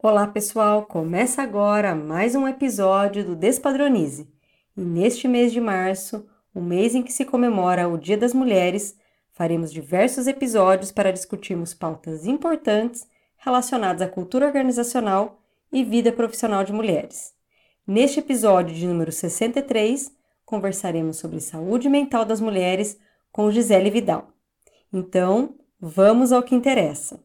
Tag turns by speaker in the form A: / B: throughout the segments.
A: Olá, pessoal! Começa agora mais um episódio do Despadronize. E neste mês de março, o mês em que se comemora o Dia das Mulheres, faremos diversos episódios para discutirmos pautas importantes relacionadas à cultura organizacional e vida profissional de mulheres. Neste episódio de número 63, conversaremos sobre saúde mental das mulheres com Gisele Vidal. Então, vamos ao que interessa.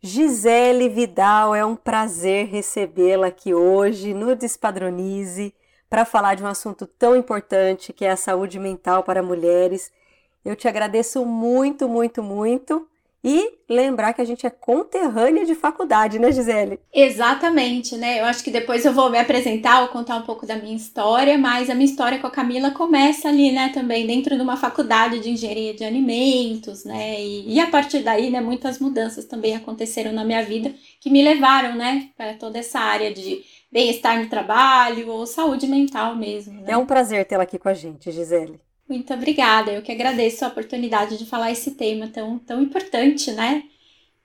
A: Gisele Vidal, é um prazer recebê-la aqui hoje no Despadronize para falar de um assunto tão importante que é a saúde mental para mulheres. Eu te agradeço muito, muito, muito e lembrar que a gente é conterrânea de faculdade, né, Gisele?
B: Exatamente, né? Eu acho que depois eu vou me apresentar, vou contar um pouco da minha história, mas a minha história com a Camila começa ali, né, também dentro de uma faculdade de engenharia de alimentos, né? E, e a partir daí, né, muitas mudanças também aconteceram na minha vida que me levaram, né, para toda essa área de bem-estar no trabalho ou saúde mental mesmo. Né?
A: É um prazer tê-la aqui com a gente, Gisele.
B: Muito obrigada. Eu que agradeço a oportunidade de falar esse tema tão, tão importante, né?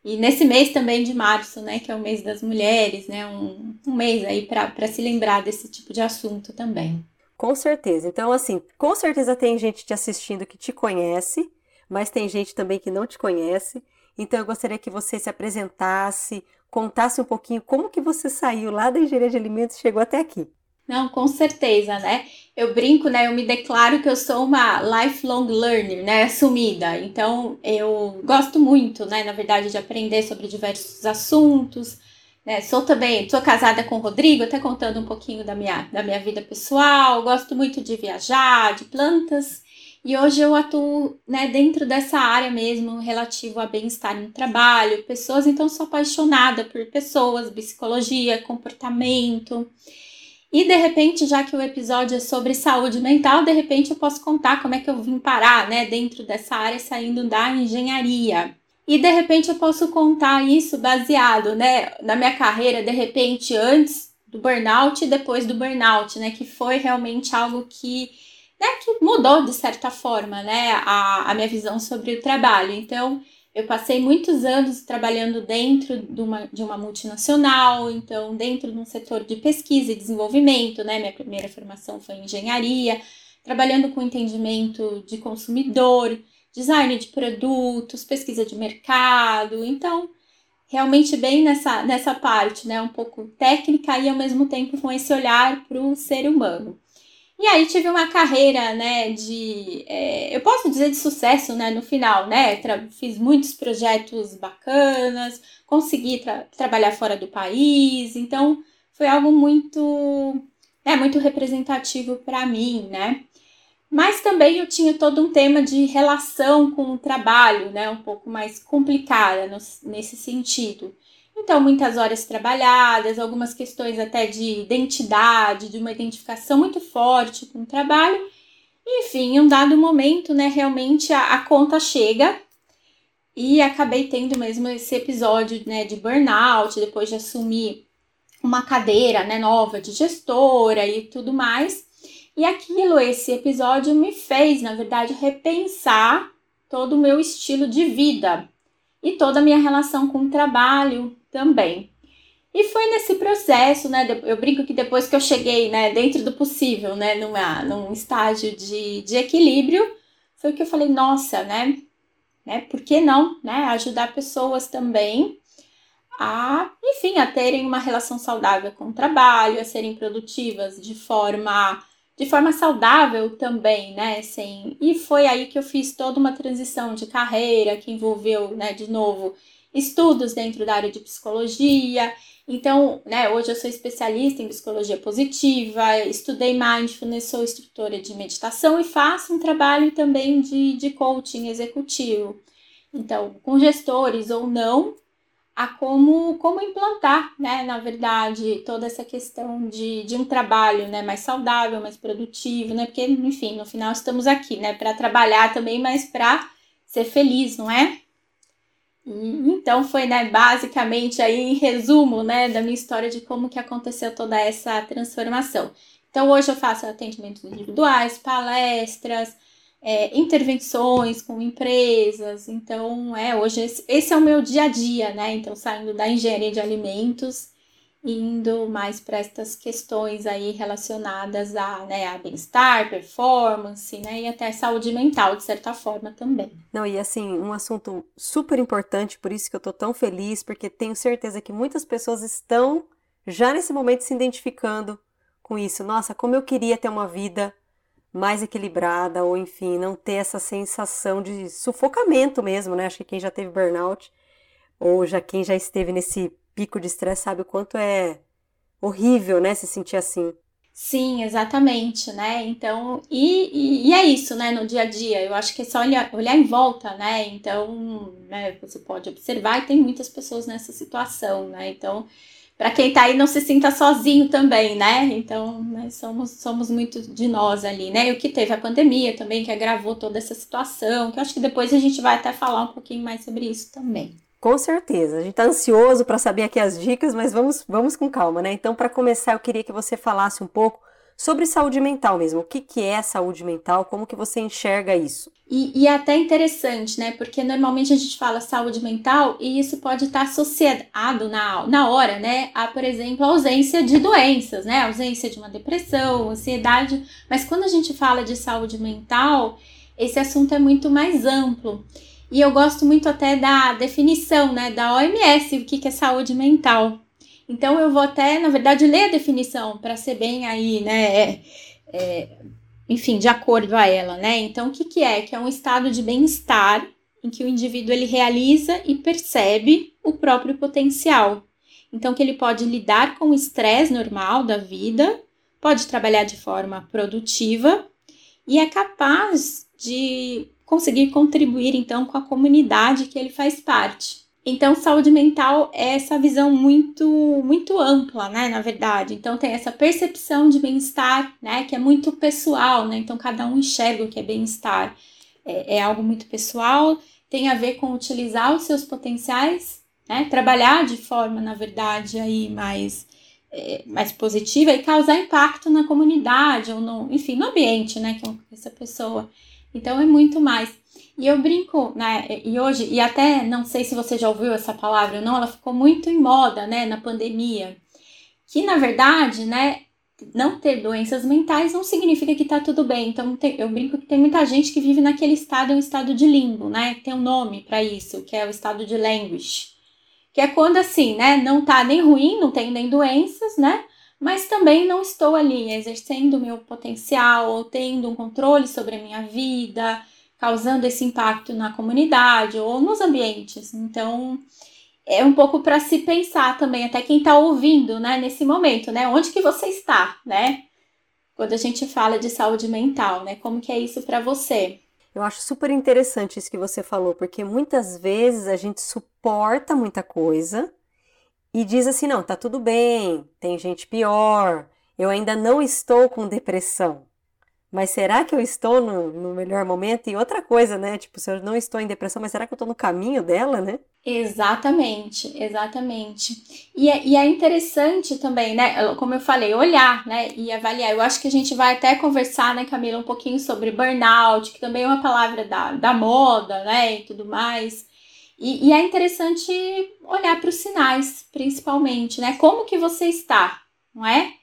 B: E nesse mês também de março, né, que é o mês das mulheres, né, um, um mês aí para se lembrar desse tipo de assunto também.
A: Com certeza. Então, assim, com certeza tem gente te assistindo que te conhece, mas tem gente também que não te conhece. Então, eu gostaria que você se apresentasse, contasse um pouquinho como que você saiu lá da engenharia de alimentos e chegou até aqui.
B: Não, com certeza, né? Eu brinco, né? Eu me declaro que eu sou uma lifelong learner, né? Assumida. Então, eu gosto muito, né? Na verdade, de aprender sobre diversos assuntos. Né? Sou também, sou casada com o Rodrigo, até contando um pouquinho da minha, da minha vida pessoal. Gosto muito de viajar, de plantas. E hoje eu atuo né, dentro dessa área mesmo, relativo a bem-estar no trabalho, pessoas. Então, sou apaixonada por pessoas, psicologia, comportamento. E de repente, já que o episódio é sobre saúde mental, de repente eu posso contar como é que eu vim parar, né, dentro dessa área saindo da engenharia. E de repente eu posso contar isso baseado, né, na minha carreira, de repente antes do burnout e depois do burnout, né, que foi realmente algo que, né, que mudou de certa forma, né, a, a minha visão sobre o trabalho. Então, eu passei muitos anos trabalhando dentro de uma, de uma multinacional, então dentro de um setor de pesquisa e desenvolvimento, né? Minha primeira formação foi em engenharia, trabalhando com entendimento de consumidor, design de produtos, pesquisa de mercado, então realmente bem nessa, nessa parte, né? Um pouco técnica e ao mesmo tempo com esse olhar para o ser humano. E aí tive uma carreira, né, de, é, eu posso dizer de sucesso, né, no final, né, Tra fiz muitos projetos bacanas, consegui tra trabalhar fora do país, então foi algo muito, né, muito representativo para mim, né. Mas também eu tinha todo um tema de relação com o trabalho, né, um pouco mais complicada no, nesse sentido. Então, muitas horas trabalhadas, algumas questões até de identidade, de uma identificação muito forte com o trabalho. Enfim, em um dado momento, né, realmente a, a conta chega e acabei tendo mesmo esse episódio, né, de burnout, depois de assumir uma cadeira, né, nova de gestora e tudo mais. E aquilo, esse episódio me fez, na verdade, repensar todo o meu estilo de vida e toda a minha relação com o trabalho, também. E foi nesse processo, né? Eu brinco que depois que eu cheguei, né, dentro do possível, né, numa, num estágio de, de equilíbrio, foi que eu falei, nossa, né? né? Por que não, né? Ajudar pessoas também a, enfim, a terem uma relação saudável com o trabalho, a serem produtivas de forma de forma saudável também, né? Sem... E foi aí que eu fiz toda uma transição de carreira que envolveu, né, de novo, estudos dentro da área de psicologia. Então, né, hoje eu sou especialista em psicologia positiva, estudei mindfulness, sou instrutora de meditação e faço um trabalho também de, de coaching executivo. Então, com gestores ou não, a como, como implantar, né, na verdade, toda essa questão de, de um trabalho, né, mais saudável, mais produtivo, né, porque, enfim, no final estamos aqui, né, para trabalhar também, mas para ser feliz, não é? Então foi, né, basicamente aí em resumo, né, da minha história de como que aconteceu toda essa transformação. Então hoje eu faço atendimentos individuais, palestras, é, intervenções com empresas. Então, é, hoje esse, esse, é o meu dia a dia, né? Então, saindo da engenharia de alimentos indo mais para estas questões aí relacionadas a, né, a bem-estar, performance, né, e até saúde mental, de certa forma, também.
A: Não, e assim, um assunto super importante, por isso que eu tô tão feliz, porque tenho certeza que muitas pessoas estão já nesse momento se identificando com isso. Nossa, como eu queria ter uma vida mais equilibrada, ou enfim, não ter essa sensação de sufocamento mesmo, né? Acho que quem já teve burnout, ou já quem já esteve nesse pico de estresse sabe o quanto é horrível, né, se sentir assim.
B: Sim, exatamente, né? Então, e, e, e, é isso, né, no dia a dia. Eu acho que é só olhar, olhar em volta, né? Então, né, você pode observar e tem muitas pessoas nessa situação, né? Então, para quem tá aí, não se sinta sozinho também, né? Então, né, somos, somos muito de nós ali, né? E o que teve a pandemia também, que agravou toda essa situação, que eu acho que depois a gente vai até falar um pouquinho mais sobre isso também.
A: Com certeza. A gente está ansioso para saber aqui as dicas, mas vamos, vamos com calma, né? Então, para começar, eu queria que você falasse um pouco sobre saúde mental mesmo. O que, que é saúde mental? Como que você enxerga isso?
B: E, e é até interessante, né? Porque normalmente a gente fala saúde mental e isso pode estar associado na, na hora, né? A, por exemplo, a ausência de doenças, né? A ausência de uma depressão, ansiedade. Mas quando a gente fala de saúde mental, esse assunto é muito mais amplo. E eu gosto muito até da definição, né, da OMS, o que, que é saúde mental. Então eu vou até, na verdade, ler a definição para ser bem aí, né, é, é, enfim, de acordo a ela, né? Então o que, que é? Que é um estado de bem-estar em que o indivíduo ele realiza e percebe o próprio potencial. Então que ele pode lidar com o estresse normal da vida, pode trabalhar de forma produtiva e é capaz de conseguir contribuir então com a comunidade que ele faz parte. Então, saúde mental é essa visão muito muito ampla, né, na verdade. Então tem essa percepção de bem-estar, né, que é muito pessoal, né? Então cada um enxerga o que é bem-estar. É, é algo muito pessoal, tem a ver com utilizar os seus potenciais, né? Trabalhar de forma, na verdade, aí mais é, mais positiva e causar impacto na comunidade ou no, enfim, no ambiente, né, que essa pessoa então é muito mais. E eu brinco, né? E hoje, e até não sei se você já ouviu essa palavra ou não, ela ficou muito em moda, né, na pandemia. Que na verdade, né, não ter doenças mentais não significa que tá tudo bem. Então tem, eu brinco que tem muita gente que vive naquele estado, um estado de limbo, né? Tem um nome para isso, que é o estado de languish. Que é quando assim, né, não tá nem ruim, não tem nem doenças, né? Mas também não estou ali exercendo meu potencial ou tendo um controle sobre a minha vida, causando esse impacto na comunidade ou nos ambientes. Então, é um pouco para se pensar também, até quem está ouvindo, né, nesse momento, né? Onde que você está, né? Quando a gente fala de saúde mental, né? Como que é isso para você?
A: Eu acho super interessante isso que você falou, porque muitas vezes a gente suporta muita coisa, e diz assim: não, tá tudo bem, tem gente pior, eu ainda não estou com depressão. Mas será que eu estou no, no, melhor momento? E outra coisa, né? Tipo, se eu não estou em depressão, mas será que eu estou no caminho dela, né?
B: Exatamente, exatamente. E é, e é interessante também, né? Como eu falei, olhar, né? E avaliar. Eu acho que a gente vai até conversar, né, Camila, um pouquinho sobre burnout, que também é uma palavra da, da moda, né? E tudo mais. E, e é interessante olhar para os sinais, principalmente, né? Como que você está, não é?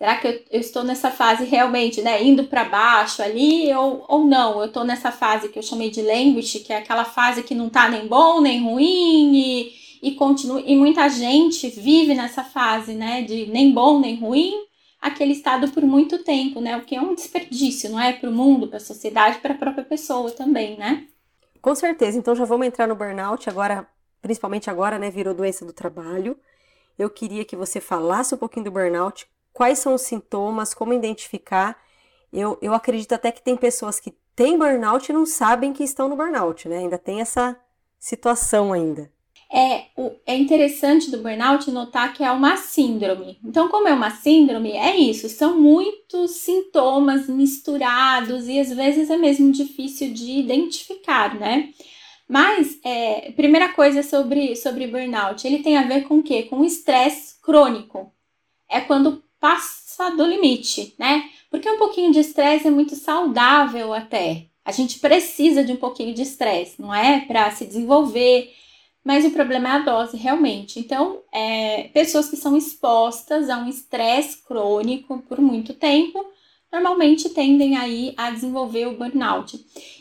B: Será que eu, eu estou nessa fase realmente, né, indo para baixo ali ou, ou não? Eu estou nessa fase que eu chamei de language, que é aquela fase que não tá nem bom nem ruim e, e continua. E muita gente vive nessa fase, né, de nem bom nem ruim, aquele estado por muito tempo, né? O que é um desperdício, não é? Para o mundo, para a sociedade, para a própria pessoa também, né?
A: Com certeza, então já vamos entrar no burnout agora, principalmente agora, né? Virou doença do trabalho. Eu queria que você falasse um pouquinho do burnout, quais são os sintomas, como identificar. Eu, eu acredito até que tem pessoas que têm burnout e não sabem que estão no burnout, né? Ainda tem essa situação ainda
B: é, é interessante do burnout notar que é uma síndrome. Então, como é uma síndrome, é isso, são muitos sintomas misturados e às vezes é mesmo difícil de identificar, né? Mas, é, primeira coisa sobre, sobre burnout, ele tem a ver com o quê? Com estresse crônico. É quando passa do limite, né? Porque um pouquinho de estresse é muito saudável até, A gente precisa de um pouquinho de estresse, não é? Para se desenvolver, mas o problema é a dose, realmente. Então, é, pessoas que são expostas a um estresse crônico por muito tempo, normalmente tendem aí a desenvolver o burnout.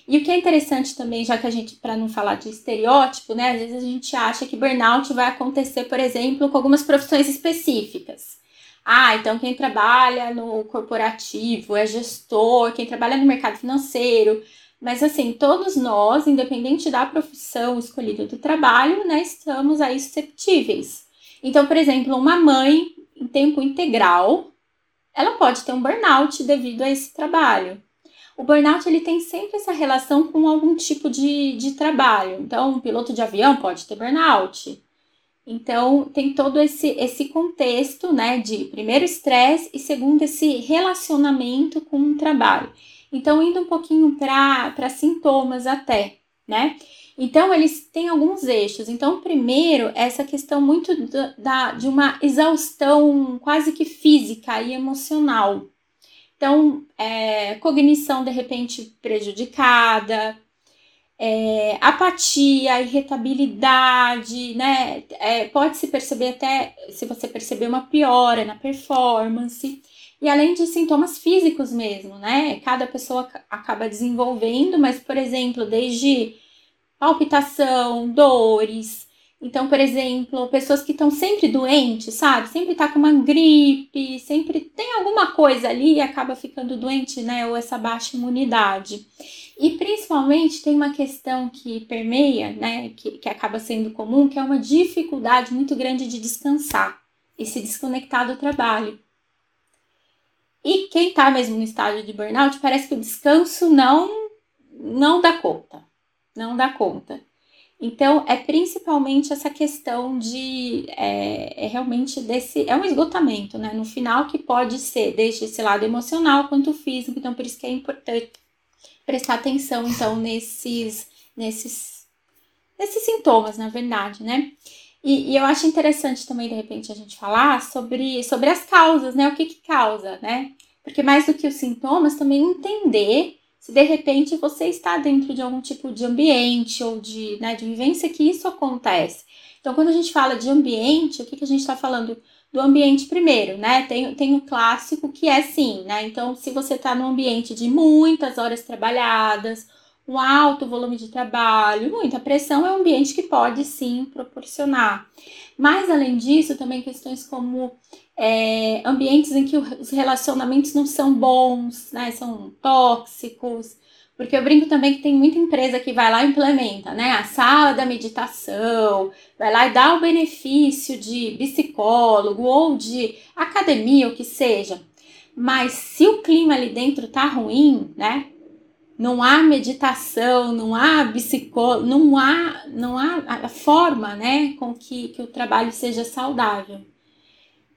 B: E o que é interessante também, já que a gente, para não falar de estereótipo, né, às vezes a gente acha que burnout vai acontecer, por exemplo, com algumas profissões específicas. Ah, então quem trabalha no corporativo é gestor, quem trabalha no mercado financeiro mas assim, todos nós, independente da profissão escolhida do trabalho, né, estamos aí susceptíveis. Então, por exemplo, uma mãe em tempo integral, ela pode ter um burnout devido a esse trabalho. O burnout ele tem sempre essa relação com algum tipo de, de trabalho. Então, um piloto de avião pode ter burnout. Então, tem todo esse, esse contexto, né, de primeiro estresse e segundo esse relacionamento com o trabalho. Então, indo um pouquinho para sintomas até, né? Então, eles têm alguns eixos. Então, primeiro, essa questão muito da, de uma exaustão quase que física e emocional. Então, é, cognição de repente prejudicada, é, apatia, irritabilidade, né? É, pode se perceber até, se você perceber uma piora na performance. E além de sintomas físicos mesmo, né? Cada pessoa acaba desenvolvendo, mas, por exemplo, desde palpitação, dores. Então, por exemplo, pessoas que estão sempre doentes, sabe? Sempre tá com uma gripe, sempre tem alguma coisa ali e acaba ficando doente, né? Ou essa baixa imunidade. E principalmente tem uma questão que permeia, né? Que, que acaba sendo comum, que é uma dificuldade muito grande de descansar e se desconectar do trabalho. E quem está mesmo no estágio de burnout, parece que o descanso não não dá conta, não dá conta. Então, é principalmente essa questão de é, é, realmente desse. É um esgotamento, né? No final, que pode ser desde esse lado emocional quanto físico. Então, por isso que é importante prestar atenção, então, nesses, nesses, nesses sintomas, na verdade, né? E, e, eu acho interessante também, de repente, a gente falar sobre, sobre as causas, né? O que, que causa, né? Porque mais do que os sintomas, também entender se de repente você está dentro de algum tipo de ambiente ou de, né, de vivência que isso acontece. Então, quando a gente fala de ambiente, o que, que a gente está falando? Do ambiente primeiro, né? Tem, tem o clássico que é sim, né? Então, se você está num ambiente de muitas horas trabalhadas, um alto volume de trabalho, muita pressão, é um ambiente que pode sim proporcionar. Mas além disso, também questões como é, ambientes em que os relacionamentos não são bons, né? São tóxicos. Porque eu brinco também que tem muita empresa que vai lá e implementa, né? A sala da meditação, vai lá e dá o benefício de psicólogo ou de academia, o que seja. Mas se o clima ali dentro tá ruim, né? Não há meditação, não há psicólogo, não há, não há a forma, né, com que, que o trabalho seja saudável.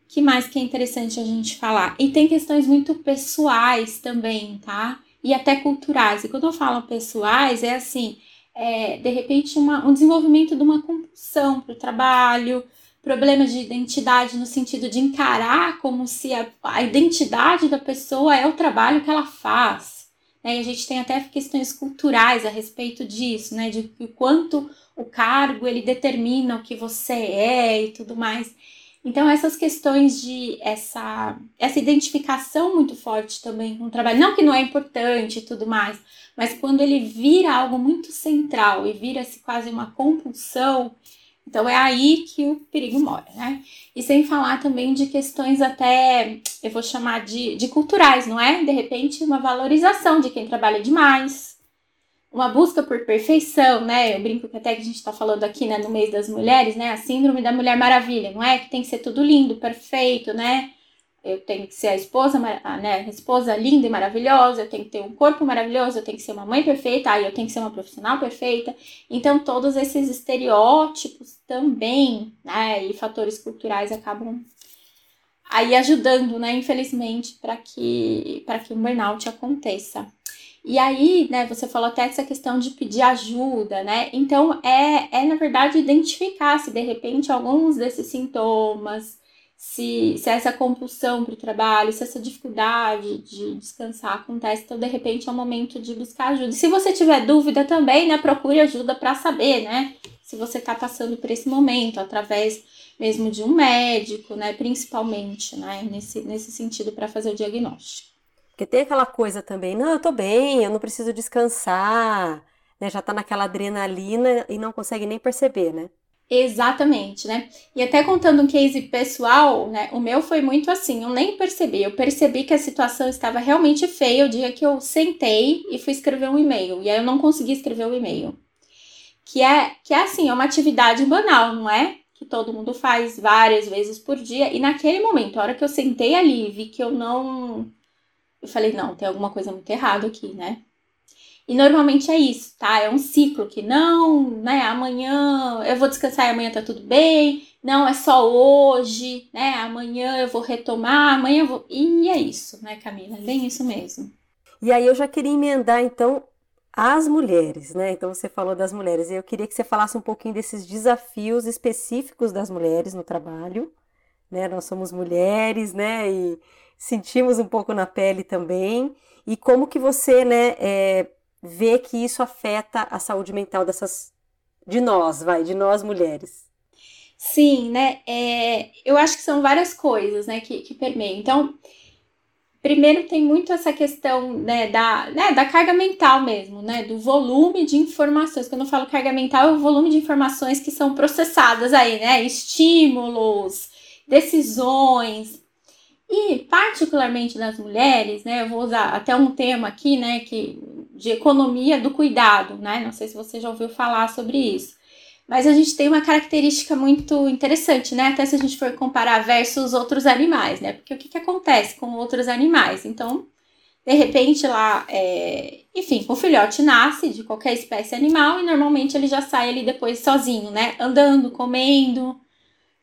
B: que mais que é interessante a gente falar? E tem questões muito pessoais também, tá? E até culturais. E quando eu falo pessoais, é assim, é, de repente uma, um desenvolvimento de uma compulsão para o trabalho, problemas de identidade no sentido de encarar como se a, a identidade da pessoa é o trabalho que ela faz né? E a gente tem até questões culturais a respeito disso, né? De o quanto o cargo ele determina o que você é e tudo mais. Então, essas questões de essa, essa identificação muito forte também com o trabalho, não que não é importante e tudo mais, mas quando ele vira algo muito central e vira-se quase uma compulsão, então é aí que o perigo mora, né? E sem falar também de questões até, eu vou chamar de, de culturais, não é? De repente, uma valorização de quem trabalha demais, uma busca por perfeição, né? Eu brinco que até que a gente está falando aqui né, no mês das mulheres, né? A síndrome da Mulher Maravilha, não é? Que tem que ser tudo lindo, perfeito, né? Eu tenho que ser a esposa, né, a esposa linda e maravilhosa, eu tenho que ter um corpo maravilhoso, eu tenho que ser uma mãe perfeita, aí eu tenho que ser uma profissional perfeita. Então, todos esses estereótipos também, né, e fatores culturais acabam aí ajudando, né, infelizmente, para que para que o burnout aconteça. E aí, né, você falou até essa questão de pedir ajuda, né? Então, é, é na verdade identificar se de repente alguns desses sintomas, se, se essa compulsão para o trabalho, se essa dificuldade de descansar acontece, então de repente é o momento de buscar ajuda. E se você tiver dúvida também, né, procure ajuda para saber, né, se você está passando por esse momento, através mesmo de um médico, né, principalmente, né, nesse, nesse sentido para fazer o diagnóstico.
A: Porque tem aquela coisa também, não, eu tô bem, eu não preciso descansar, né, já tá naquela adrenalina e não consegue nem perceber, né?
B: Exatamente, né? E até contando um case pessoal, né? O meu foi muito assim, eu nem percebi. Eu percebi que a situação estava realmente feia o dia que eu sentei e fui escrever um e-mail. E aí eu não consegui escrever o e-mail. Que é, que é assim, é uma atividade banal, não é? Que todo mundo faz várias vezes por dia. E naquele momento, a hora que eu sentei ali, vi que eu não. Eu falei, não, tem alguma coisa muito errada aqui, né? E normalmente é isso, tá? É um ciclo que não, né? Amanhã eu vou descansar e amanhã tá tudo bem. Não, é só hoje, né? Amanhã eu vou retomar, amanhã eu vou. E é isso, né, Camila? É bem isso mesmo.
A: E aí eu já queria emendar, então, as mulheres, né? Então você falou das mulheres. Eu queria que você falasse um pouquinho desses desafios específicos das mulheres no trabalho. Né? Nós somos mulheres, né? E sentimos um pouco na pele também. E como que você, né, é, vê que isso afeta a saúde mental dessas de nós, vai, de nós mulheres.
B: Sim, né? É, eu acho que são várias coisas, né, que, que permeiam. Então, primeiro tem muito essa questão, né, da, né, da carga mental mesmo, né, do volume de informações. Quando eu falo carga mental, é o volume de informações que são processadas aí, né, estímulos, decisões, e particularmente das mulheres, né, eu vou usar até um tema aqui, né, que de economia do cuidado, né? Não sei se você já ouviu falar sobre isso. Mas a gente tem uma característica muito interessante, né? Até se a gente for comparar versus outros animais, né? Porque o que, que acontece com outros animais? Então, de repente lá, é... enfim, o filhote nasce de qualquer espécie animal e normalmente ele já sai ali depois sozinho, né? Andando, comendo,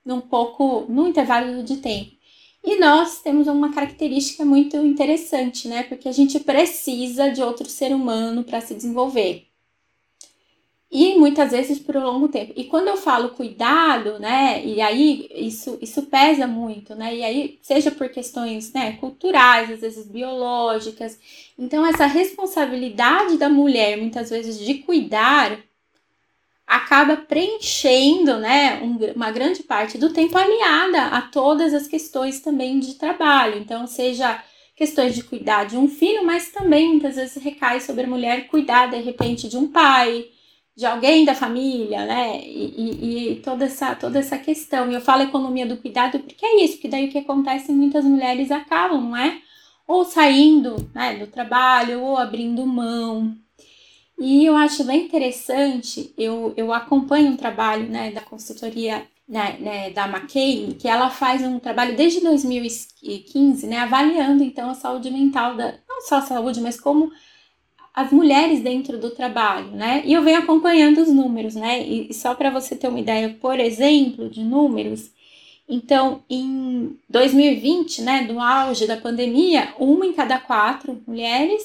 B: num pouco, num intervalo de tempo. E nós temos uma característica muito interessante, né? Porque a gente precisa de outro ser humano para se desenvolver. E muitas vezes por um longo tempo. E quando eu falo cuidado, né? E aí isso, isso pesa muito, né? E aí, seja por questões né, culturais, às vezes biológicas. Então, essa responsabilidade da mulher, muitas vezes, de cuidar acaba preenchendo né, um, uma grande parte do tempo aliada a todas as questões também de trabalho. Então, seja questões de cuidar de um filho, mas também muitas vezes recai sobre a mulher cuidar de repente de um pai, de alguém da família, né? E, e, e, toda, essa, toda essa questão. E eu falo economia do cuidado porque é isso, que daí o que acontece, muitas mulheres acabam, não é? Ou saindo né, do trabalho, ou abrindo mão, e eu acho bem interessante, eu, eu acompanho um trabalho né, da consultoria né, né, da McCain, que ela faz um trabalho desde 2015, né, avaliando então a saúde mental, da, não só a saúde, mas como as mulheres dentro do trabalho, né? E eu venho acompanhando os números, né? E, só para você ter uma ideia, por exemplo, de números, então em 2020, né, do auge da pandemia, uma em cada quatro mulheres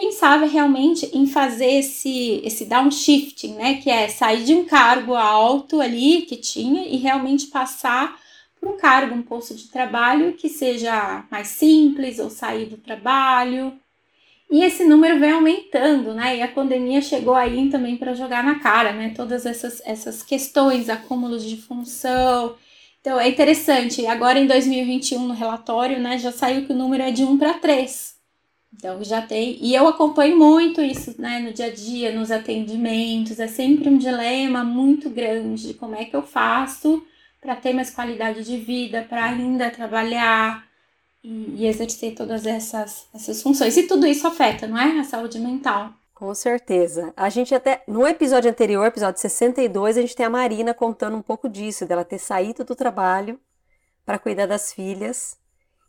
B: pensava realmente em fazer esse, esse downshifting, né? Que é sair de um cargo alto ali que tinha e realmente passar para um cargo, um posto de trabalho que seja mais simples ou sair do trabalho. E esse número vem aumentando, né? E a pandemia chegou aí também para jogar na cara, né? Todas essas, essas questões, acúmulos de função. Então é interessante. Agora em 2021, no relatório, né, já saiu que o número é de 1 para 3. Então já tem, e eu acompanho muito isso, né, no dia a dia, nos atendimentos, é sempre um dilema muito grande de como é que eu faço para ter mais qualidade de vida, para ainda trabalhar e, e, exercer todas essas, essas funções. E tudo isso afeta, não é? A saúde mental.
A: Com certeza. A gente até, no episódio anterior, episódio 62, a gente tem a Marina contando um pouco disso, dela ter saído do trabalho para cuidar das filhas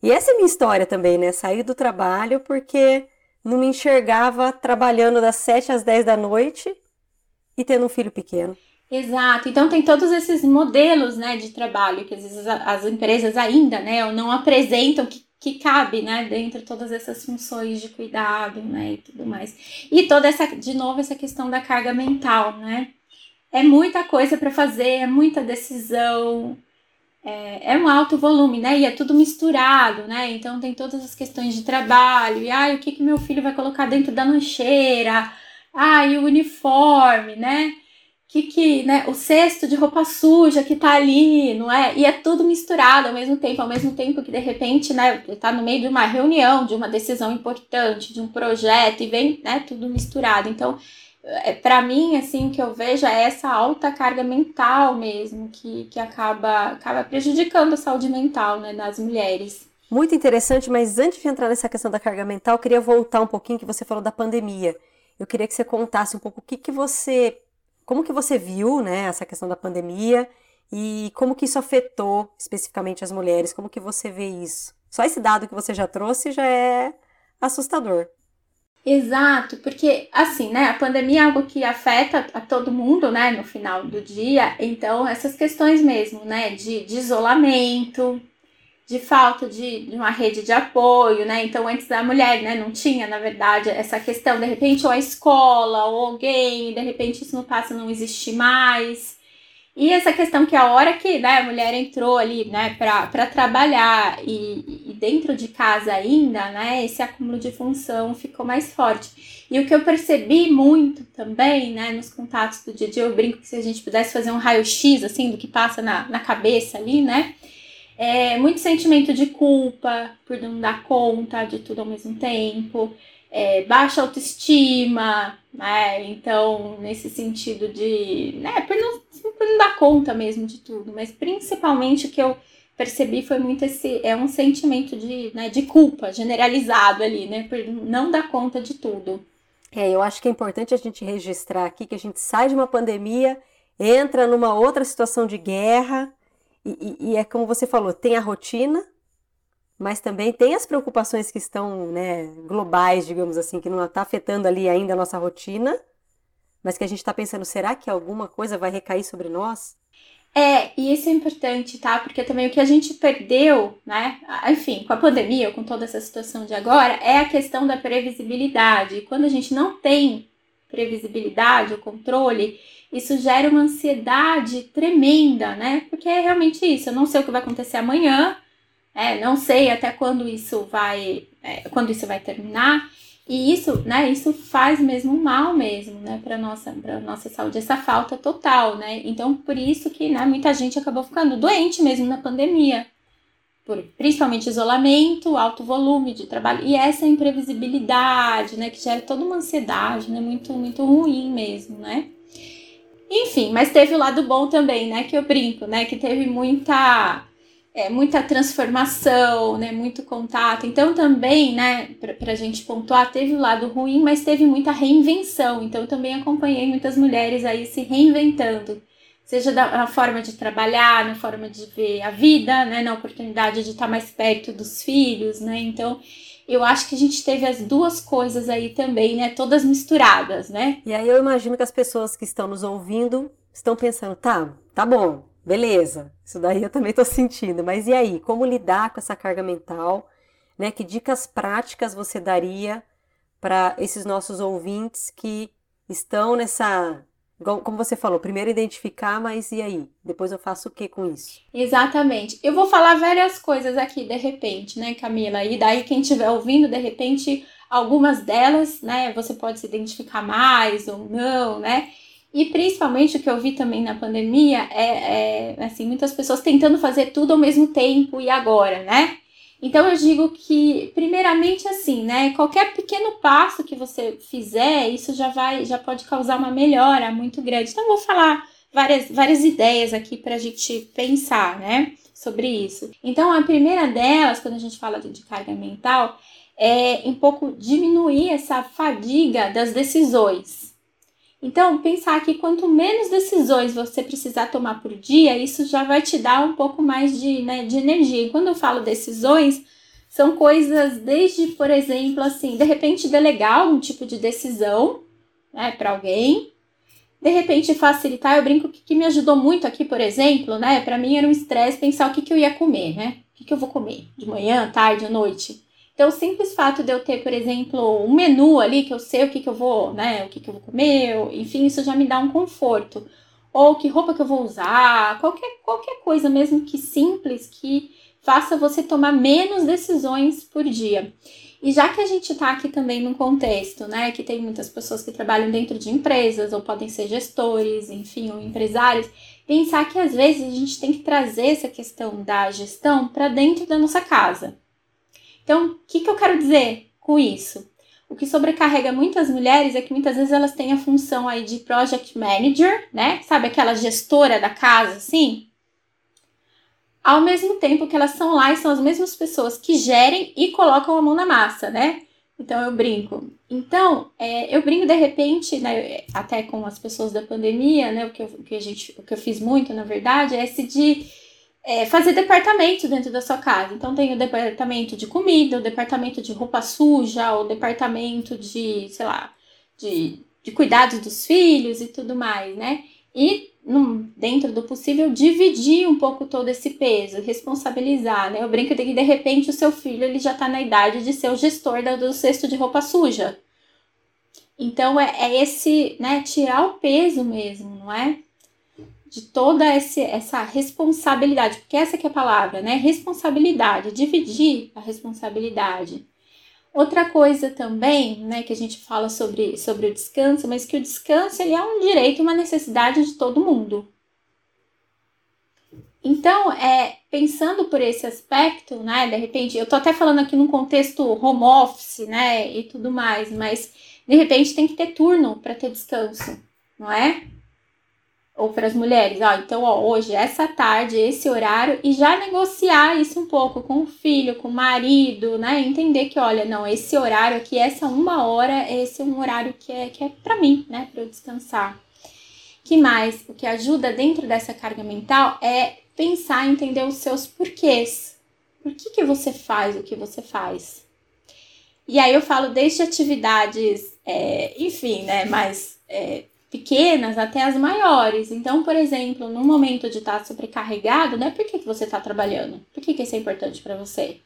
A: e essa é a minha história também, né? Sair do trabalho porque não me enxergava trabalhando das 7 às 10 da noite e tendo um filho pequeno.
B: Exato. Então tem todos esses modelos, né, de trabalho que às vezes as empresas ainda, né, não apresentam que, que cabe, né, dentro de todas essas funções de cuidado, né, e tudo mais. E toda essa, de novo, essa questão da carga mental, né? É muita coisa para fazer, é muita decisão, é, é, um alto volume, né? E é tudo misturado, né? Então tem todas as questões de trabalho, e ai, o que, que meu filho vai colocar dentro da lancheira, ai, o uniforme, né? Que, que, né, o cesto de roupa suja que tá ali, não é? E é tudo misturado ao mesmo tempo, ao mesmo tempo que de repente, né, tá no meio de uma reunião, de uma decisão importante, de um projeto, e vem, né, tudo misturado. Então, para mim, assim, que eu vejo é essa alta carga mental mesmo, que, que acaba, acaba prejudicando a saúde mental né, das mulheres.
A: Muito interessante, mas antes de entrar nessa questão da carga mental, eu queria voltar um pouquinho que você falou da pandemia. Eu queria que você contasse um pouco o que, que você, como que você viu, né, essa questão da pandemia e como que isso afetou especificamente as mulheres, como que você vê isso? Só esse dado que você já trouxe já é assustador.
B: Exato, porque assim, né, a pandemia é algo que afeta a todo mundo, né, no final do dia, então essas questões mesmo, né, de, de isolamento, de falta de, de, uma rede de apoio, né, então antes a mulher, né, não tinha, na verdade, essa questão, de repente, ou a escola, ou alguém, de repente isso não passa, não existe mais, e essa questão que a hora que né, a mulher entrou ali né, para trabalhar e, e, dentro de casa ainda, né, esse acúmulo de função ficou mais forte. E o que eu percebi muito também, né, nos contatos do dia, eu brinco que se a gente pudesse fazer um raio-x assim do que passa na, na cabeça ali, né? É muito sentimento de culpa por não dar conta de tudo ao mesmo tempo é, baixa autoestima, né? Então, nesse sentido de. Né, por, não, não dar conta mesmo de tudo, mas principalmente o que eu percebi foi muito esse. É um sentimento de, né, de culpa generalizado ali, né? Por não dar conta de tudo.
A: É, eu acho que é importante a gente registrar aqui que a gente sai de uma pandemia, entra numa outra situação de guerra, e, e, e é como você falou, tem a rotina, mas também tem as preocupações que estão né, globais, digamos assim, que não está afetando ali ainda a nossa rotina, mas que a gente está pensando, será que alguma coisa vai recair sobre nós?
B: É, e isso é importante, tá? Porque também o que a gente perdeu, né? Enfim, com a pandemia, com toda essa situação de agora, é a questão da previsibilidade. Quando a gente não tem previsibilidade, o controle, isso gera uma ansiedade tremenda, né? Porque é realmente isso. Eu não sei o que vai acontecer amanhã, é, não sei até quando isso vai, é, quando isso vai terminar. E isso, né, isso faz mesmo mal mesmo, né, para nossa, para nossa saúde, essa falta total, né? Então, por isso que, né, muita gente acabou ficando doente mesmo na pandemia. Por, principalmente isolamento, alto volume de trabalho e essa imprevisibilidade, né, que gera toda uma ansiedade, né, muito muito ruim mesmo, né? Enfim, mas teve o lado bom também, né, que eu brinco, né, que teve muita é, muita transformação, né, muito contato. Então também, né, para a gente pontuar, teve o lado ruim, mas teve muita reinvenção. Então também acompanhei muitas mulheres aí se reinventando, seja da, na forma de trabalhar, na forma de ver a vida, né, na oportunidade de estar mais perto dos filhos, né. Então eu acho que a gente teve as duas coisas aí também, né, todas misturadas, né.
A: E aí eu imagino que as pessoas que estão nos ouvindo estão pensando, tá, tá bom, Beleza, isso daí eu também estou sentindo. Mas e aí, como lidar com essa carga mental? Né? Que dicas práticas você daria para esses nossos ouvintes que estão nessa. Como você falou, primeiro identificar, mas e aí? Depois eu faço o que com isso?
B: Exatamente. Eu vou falar várias coisas aqui de repente, né, Camila? E daí quem estiver ouvindo, de repente, algumas delas, né, você pode se identificar mais ou não, né? E principalmente o que eu vi também na pandemia é, é, assim, muitas pessoas tentando fazer tudo ao mesmo tempo e agora, né? Então eu digo que, primeiramente, assim, né? Qualquer pequeno passo que você fizer, isso já vai, já pode causar uma melhora muito grande. Então, eu vou falar várias, várias ideias aqui para a gente pensar, né? Sobre isso. Então, a primeira delas, quando a gente fala de carga mental, é um pouco diminuir essa fadiga das decisões. Então, pensar que quanto menos decisões você precisar tomar por dia, isso já vai te dar um pouco mais de, né, de energia. E quando eu falo decisões, são coisas desde, por exemplo, assim, de repente delegar um tipo de decisão né, para alguém, de repente facilitar. Eu brinco que, que me ajudou muito aqui, por exemplo, né? Para mim era um estresse pensar o que, que eu ia comer, né? O que, que eu vou comer de manhã, tarde, à noite. Então, o simples fato de eu ter, por exemplo, um menu ali que eu sei o que, que eu vou, né, o que, que eu vou comer, enfim, isso já me dá um conforto. ou que roupa que eu vou usar, qualquer, qualquer coisa mesmo que simples que faça você tomar menos decisões por dia. E já que a gente está aqui também num contexto, né, que tem muitas pessoas que trabalham dentro de empresas, ou podem ser gestores, enfim, ou empresários, pensar que às vezes a gente tem que trazer essa questão da gestão para dentro da nossa casa. Então, o que, que eu quero dizer com isso? O que sobrecarrega muitas mulheres é que muitas vezes elas têm a função aí de project manager, né? Sabe aquela gestora da casa, assim? Ao mesmo tempo que elas são lá e são as mesmas pessoas que gerem e colocam a mão na massa, né? Então eu brinco. Então, é, eu brinco de repente, né, até com as pessoas da pandemia, né? O que, eu, o que a gente, o que eu fiz muito, na verdade, é esse de é, fazer departamento dentro da sua casa. Então tem o departamento de comida, o departamento de roupa suja, o departamento de, sei lá, de, de cuidados dos filhos e tudo mais, né? E dentro do possível dividir um pouco todo esse peso, responsabilizar, né? Eu brinco de que de repente o seu filho ele já está na idade de ser o gestor do cesto de roupa suja. Então é, é esse, né, tirar o peso mesmo, não é? De toda esse, essa responsabilidade, porque essa que é a palavra, né? Responsabilidade, dividir a responsabilidade. Outra coisa também, né, que a gente fala sobre, sobre o descanso, mas que o descanso ele é um direito, uma necessidade de todo mundo. Então, é, pensando por esse aspecto, né, de repente, eu tô até falando aqui num contexto home office, né, e tudo mais, mas de repente tem que ter turno para ter descanso, não é? Ou para as mulheres, ó, então ó, hoje, essa tarde, esse horário, e já negociar isso um pouco com o filho, com o marido, né? Entender que, olha, não, esse horário aqui, essa uma hora, esse é um horário que é, que é para mim, né? Para eu descansar. Que mais? O que ajuda dentro dessa carga mental é pensar, entender os seus porquês. Por que, que você faz o que você faz? E aí eu falo desde atividades, é, enfim, né, mais é, pequenas até as maiores. Então, por exemplo, no momento de estar sobrecarregado, não é porque que você está trabalhando. Por que, que isso é importante para você?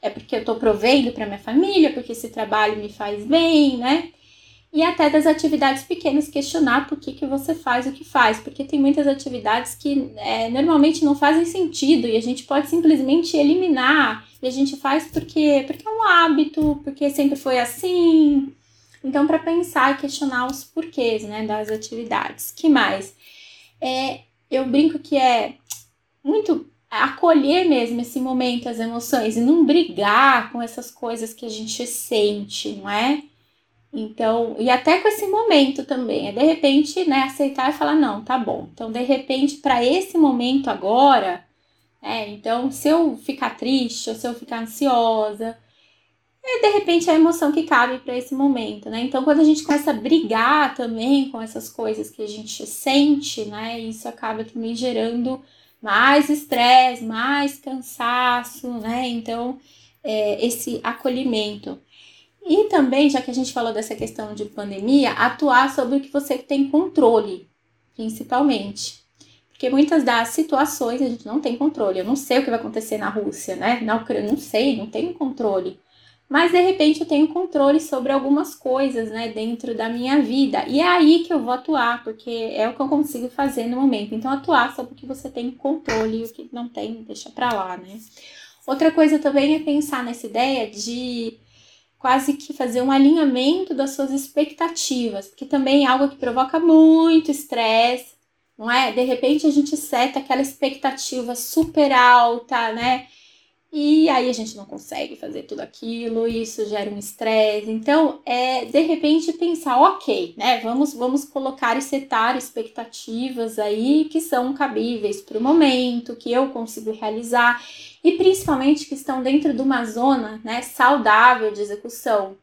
B: É porque eu estou provendo para minha família, porque esse trabalho me faz bem, né? E até das atividades pequenas, questionar por que, que você faz o que faz, porque tem muitas atividades que é, normalmente não fazem sentido e a gente pode simplesmente eliminar e a gente faz porque, porque é um hábito, porque sempre foi assim, então, para pensar e questionar os porquês né, das atividades. que mais? É, eu brinco que é muito acolher mesmo esse momento, as emoções, e não brigar com essas coisas que a gente sente, não é? Então, e até com esse momento também, é de repente, né, aceitar e falar, não, tá bom. Então, de repente, para esse momento agora, é, então, se eu ficar triste, ou se eu ficar ansiosa, é de repente a emoção que cabe para esse momento, né? Então, quando a gente começa a brigar também com essas coisas que a gente sente, né? Isso acaba também gerando mais estresse, mais cansaço, né? Então, é, esse acolhimento. E também, já que a gente falou dessa questão de pandemia, atuar sobre o que você tem controle, principalmente. Porque muitas das situações a gente não tem controle. Eu não sei o que vai acontecer na Rússia, né? Na Ucrânia, não sei, não tenho controle mas de repente eu tenho controle sobre algumas coisas, né, dentro da minha vida. E é aí que eu vou atuar, porque é o que eu consigo fazer no momento. Então, atuar sobre o que você tem controle e o que não tem, deixa pra lá, né? Outra coisa também é pensar nessa ideia de quase que fazer um alinhamento das suas expectativas, porque também é algo que provoca muito estresse, não é? De repente a gente seta aquela expectativa super alta, né? E aí a gente não consegue fazer tudo aquilo, isso gera um estresse. Então, é de repente pensar, ok, né? Vamos, vamos colocar e setar expectativas aí que são cabíveis para o momento, que eu consigo realizar, e principalmente que estão dentro de uma zona né, saudável de execução.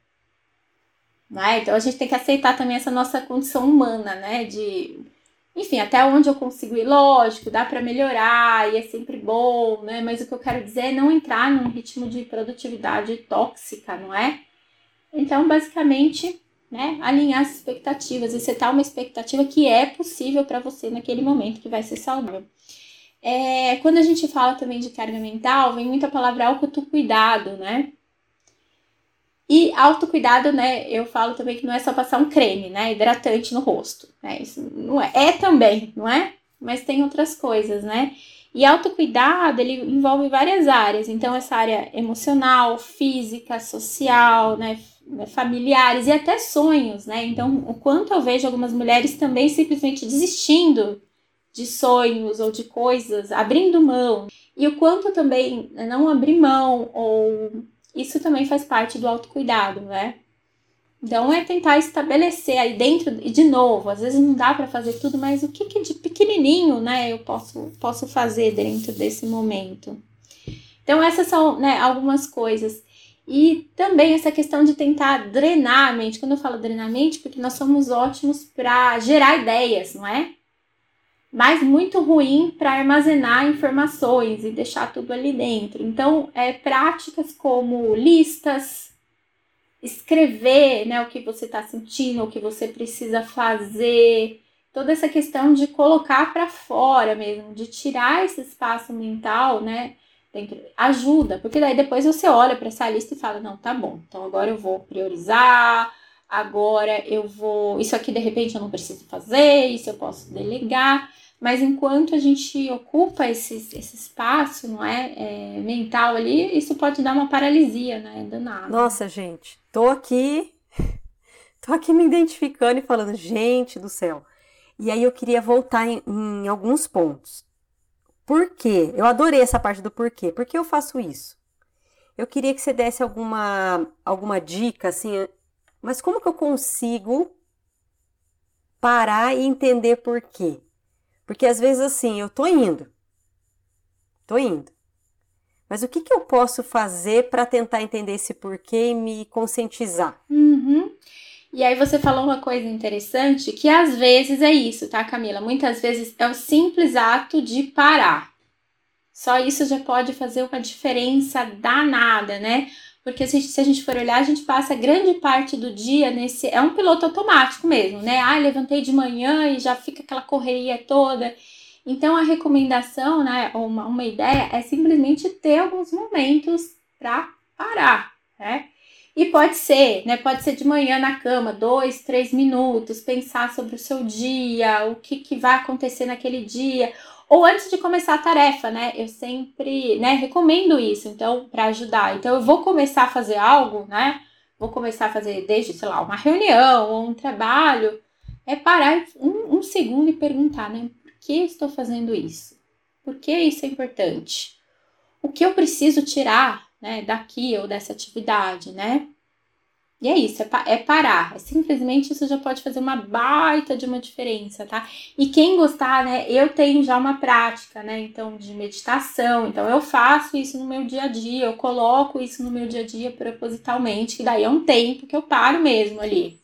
B: Né? Então a gente tem que aceitar também essa nossa condição humana, né? De enfim, até onde eu consigo ir, lógico, dá para melhorar e é sempre bom, né? Mas o que eu quero dizer é não entrar num ritmo de produtividade tóxica, não é? Então, basicamente, né, alinhar as expectativas e setar uma expectativa que é possível para você naquele momento que vai ser saudável. É, quando a gente fala também de carga mental, vem muita palavra autocuidado, né? E autocuidado, né? Eu falo também que não é só passar um creme, né? Hidratante no rosto. Né? Isso não é. É também, não é? Mas tem outras coisas, né? E autocuidado, ele envolve várias áreas. Então, essa área emocional, física, social, né? Familiares e até sonhos, né? Então, o quanto eu vejo algumas mulheres também simplesmente desistindo de sonhos ou de coisas, abrindo mão. E o quanto também não abrir mão ou isso também faz parte do autocuidado, né? Então é tentar estabelecer aí dentro e de novo, às vezes não dá para fazer tudo, mas o que, que de pequenininho, né, eu posso posso fazer dentro desse momento. Então essas são, né, algumas coisas. E também essa questão de tentar drenar a mente. Quando eu falo drenar a mente, porque nós somos ótimos para gerar ideias, não é? Mas muito ruim para armazenar informações e deixar tudo ali dentro. Então, é práticas como listas, escrever, né, o que você está sentindo, o que você precisa fazer, toda essa questão de colocar para fora mesmo, de tirar esse espaço mental, né, dentro, ajuda, porque daí depois você olha para essa lista e fala, não, tá bom, então agora eu vou priorizar, agora eu vou, isso aqui de repente eu não preciso fazer, isso eu posso delegar. Mas enquanto a gente ocupa esse, esse espaço, não é, é, mental ali, isso pode dar uma paralisia, né, danada.
A: Nossa, gente, tô aqui, tô aqui me identificando e falando, gente do céu. E aí eu queria voltar em, em alguns pontos. Por quê? Eu adorei essa parte do porquê. Por que eu faço isso? Eu queria que você desse alguma, alguma dica, assim, mas como que eu consigo parar e entender por quê? Porque às vezes assim, eu tô indo. Tô indo. Mas o que, que eu posso fazer para tentar entender esse porquê e me conscientizar?
B: Uhum. E aí você falou uma coisa interessante que às vezes é isso, tá, Camila? Muitas vezes é o simples ato de parar. Só isso já pode fazer uma diferença danada, né? Porque se se a gente for olhar, a gente passa grande parte do dia nesse. É um piloto automático mesmo, né? Ah, levantei de manhã e já fica aquela correria toda. Então, a recomendação, né, uma, uma ideia é simplesmente ter alguns momentos para parar, né? E pode ser, né? Pode ser de manhã na cama, dois, três minutos, pensar sobre o seu dia, o que, que vai acontecer naquele dia, ou antes de começar a tarefa, né? Eu sempre, né, recomendo isso, então, para ajudar. Então, eu vou começar a fazer algo, né? Vou começar a fazer desde, sei lá, uma reunião ou um trabalho. É parar um, um segundo e perguntar, né? Por que estou fazendo isso? Por que isso é importante? O que eu preciso tirar, né, daqui ou dessa atividade, né? E é isso, é, pa é, parar. É simplesmente isso já pode fazer uma baita de uma diferença, tá? E quem gostar, né? Eu tenho já uma prática, né? Então, de meditação. Então, eu faço isso no meu dia a dia, eu coloco isso no meu dia a dia propositalmente, que daí é um tempo que eu paro mesmo ali.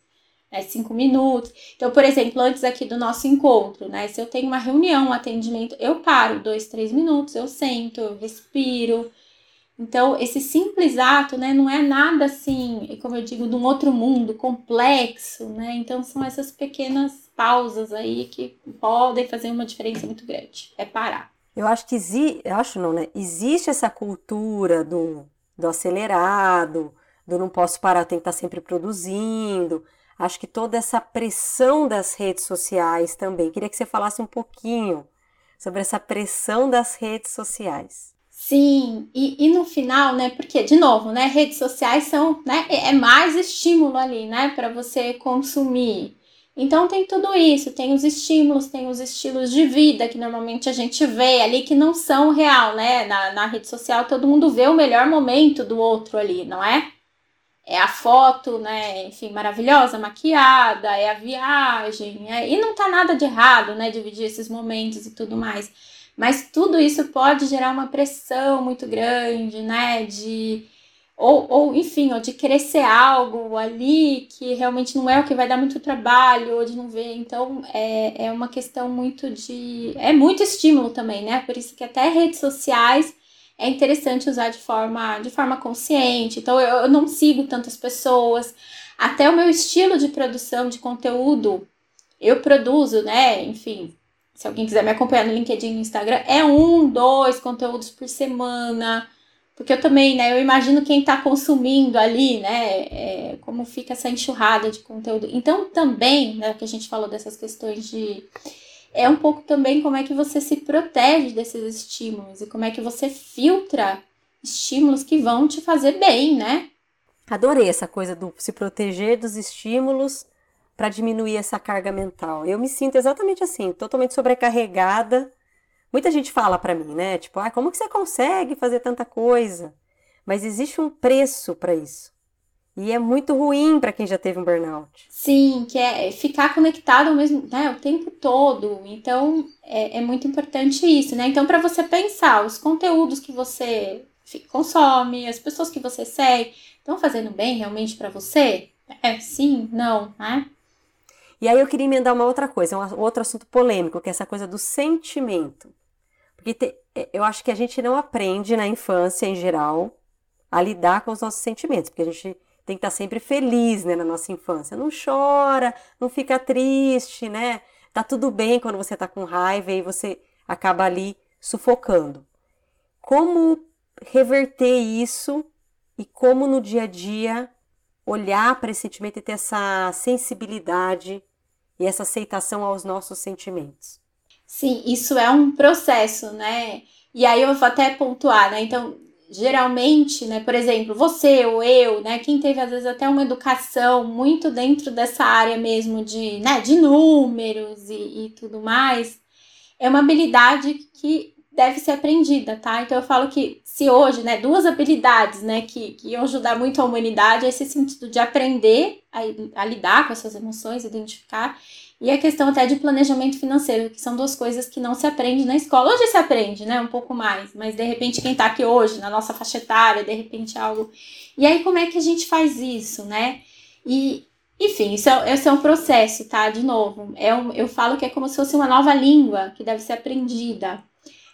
B: Né, cinco minutos. Então, por exemplo, antes aqui do nosso encontro, né? Se eu tenho uma reunião, um atendimento, eu paro dois, três minutos, eu sento, eu respiro, então, esse simples ato, né, não é nada assim, como eu digo, de um outro mundo complexo, né? Então, são essas pequenas pausas aí que podem fazer uma diferença muito grande. É parar.
A: Eu acho que existe, acho não, né? Existe essa cultura do, do acelerado, do não posso parar, tem que estar sempre produzindo. Acho que toda essa pressão das redes sociais também. Queria que você falasse um pouquinho sobre essa pressão das redes sociais.
B: Sim, e, e no final, né? Porque, de novo, né? Redes sociais são, né? É, é mais estímulo ali, né? Para você consumir. Então tem tudo isso, tem os estímulos, tem os estilos de vida que normalmente a gente vê ali que não são real, né? Na, na rede social todo mundo vê o melhor momento do outro ali, não é? É a foto, né? Enfim, maravilhosa, maquiada, é a viagem, é... e não tá nada de errado, né? Dividir esses momentos e tudo mais. Mas tudo isso pode gerar uma pressão muito grande, né? De ou, ou enfim, ou de crescer algo ali que realmente não é o que vai dar muito trabalho, ou de não ver. Então é, é uma questão muito de. É muito estímulo também, né? Por isso que até redes sociais é interessante usar de forma, de forma consciente. Então eu, eu não sigo tantas pessoas. Até o meu estilo de produção de conteúdo, eu produzo, né? Enfim, se alguém quiser me acompanhar no LinkedIn no Instagram, é um, dois conteúdos por semana, Porque eu também, né, eu imagino quem está consumindo ali, né, é, como fica essa enxurrada de conteúdo. Então, também, né, que a gente falou dessas questões de. É um pouco também como é que você se protege desses estímulos e como é que você filtra estímulos que vão te fazer bem, né?
A: Adorei essa coisa do se proteger dos estímulos para diminuir essa carga mental. Eu me sinto exatamente assim, totalmente sobrecarregada Muita gente fala para mim, né? Tipo, ah, como que você consegue fazer tanta coisa? Mas existe um preço para isso. E é muito ruim para quem já teve um burnout.
B: Sim, que é ficar conectado mesmo, né, o tempo todo. Então, é, é muito importante isso, né? Então, para você pensar, os conteúdos que você consome, as pessoas que você segue, estão fazendo bem realmente para você? É, sim, não, né?
A: E aí eu queria emendar uma outra coisa, um outro assunto polêmico, que é essa coisa do sentimento. Porque te, é, eu acho que a gente não aprende na infância, em geral, a lidar com os nossos sentimentos, porque a gente tem que estar sempre feliz, né, na nossa infância. Não chora, não fica triste, né? Tá tudo bem quando você tá com raiva e você acaba ali sufocando. Como reverter isso e como no dia a dia olhar para esse sentimento e ter essa sensibilidade e essa aceitação aos nossos sentimentos.
B: Sim, isso é um processo, né? E aí eu vou até pontuar, né? Então, geralmente, né, por exemplo, você ou eu, né, quem teve às vezes até uma educação muito dentro dessa área mesmo de, né, de números e, e tudo mais, é uma habilidade que deve ser aprendida, tá? Então eu falo que se hoje, né, duas habilidades, né, que, que iam ajudar muito a humanidade é esse sentido de aprender a, a lidar com essas emoções, identificar, e a questão até de planejamento financeiro, que são duas coisas que não se aprende na escola. Hoje se aprende, né, um pouco mais, mas de repente quem tá aqui hoje, na nossa faixa etária, de repente algo. E aí como é que a gente faz isso, né? E, enfim, isso é, esse é um processo, tá? De novo, é um, eu falo que é como se fosse uma nova língua que deve ser aprendida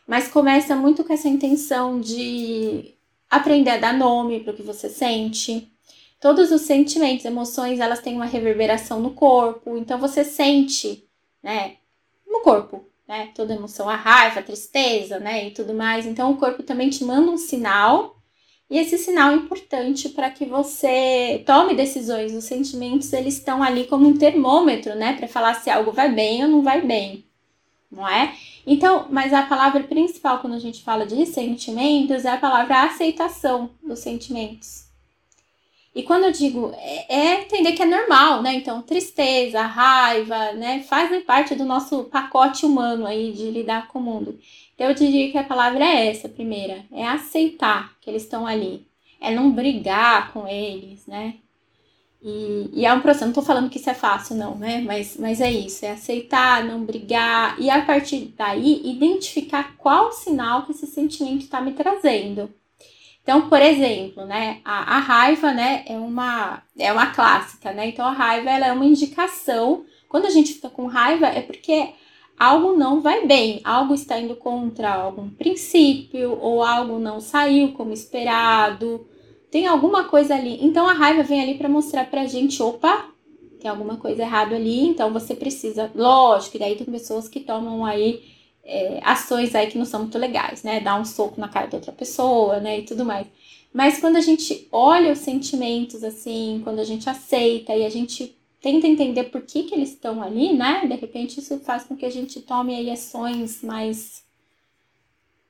B: mas começa muito com essa intenção de aprender a dar nome para o que você sente. Todos os sentimentos, emoções, elas têm uma reverberação no corpo, então você sente, né, no corpo, né, toda emoção, a raiva, a tristeza, né, e tudo mais. Então o corpo também te manda um sinal, e esse sinal é importante para que você tome decisões. Os sentimentos, eles estão ali como um termômetro, né, para falar se algo vai bem ou não vai bem, não é? Então, mas a palavra principal quando a gente fala de sentimentos é a palavra aceitação dos sentimentos. E quando eu digo, é, é entender que é normal, né? Então, tristeza, raiva, né? Fazem parte do nosso pacote humano aí de lidar com o mundo. Então, eu diria que a palavra é essa, primeira. É aceitar que eles estão ali. É não brigar com eles, né? E, e, é um processo, não tô falando que isso é fácil, não, né? Mas, mas é isso, é aceitar, não brigar, e a partir daí identificar qual sinal que esse sentimento está me trazendo. Então, por exemplo, né, a, a, raiva, né, é uma, é uma clássica, né? Então, a raiva, ela é uma indicação. Quando a gente fica com raiva, é porque algo não vai bem, algo está indo contra algum princípio, ou algo não saiu como esperado, tem alguma coisa ali. Então a raiva vem ali para mostrar pra gente, opa, tem alguma coisa errada ali, então você precisa, lógico, e daí tem pessoas que tomam aí é, ações aí que não são muito legais, né? Dar um soco na cara da outra pessoa, né? E tudo mais. Mas quando a gente olha os sentimentos assim, quando a gente aceita e a gente tenta entender por que, que eles estão ali, né? De repente isso faz com que a gente tome aí ações mais,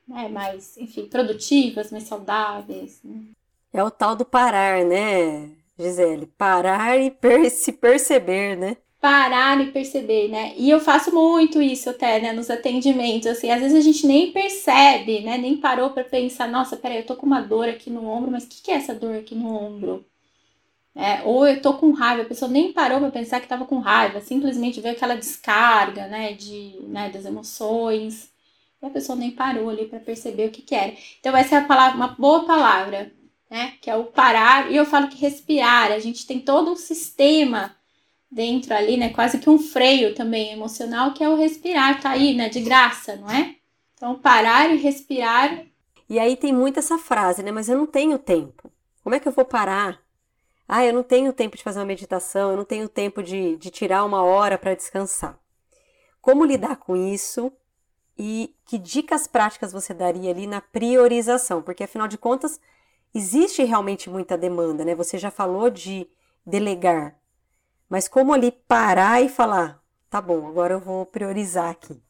B: né? mais, enfim, produtivas, mais saudáveis. Né?
A: É o tal do parar, né, Gisele? Parar e per se perceber, né?
B: Parar e perceber, né? E eu faço muito isso até, né, nos atendimentos, assim, às vezes a gente nem percebe, né, nem parou para pensar, nossa, peraí, eu tô com uma dor aqui no ombro, mas o que, que é essa dor aqui no ombro? É, ou eu tô com raiva, a pessoa nem parou para pensar que tava com raiva, simplesmente veio aquela descarga, né, de, né, das emoções, e a pessoa nem parou ali para perceber o que que era. Então essa é palavra, uma boa palavra, né? Que é o parar. E eu falo que respirar, a gente tem todo um sistema dentro ali, né? Quase que um freio também emocional, que é o respirar, tá aí, né? De graça, não é? Então, parar e respirar.
A: E aí tem muito essa frase, né? Mas eu não tenho tempo. Como é que eu vou parar? Ah, eu não tenho tempo de fazer uma meditação, eu não tenho tempo de, de tirar uma hora para descansar. Como lidar com isso e que dicas práticas você daria ali na priorização? Porque afinal de contas, existe realmente muita demanda, né? Você já falou de delegar, mas como ali parar e falar, tá bom, agora eu vou priorizar aqui.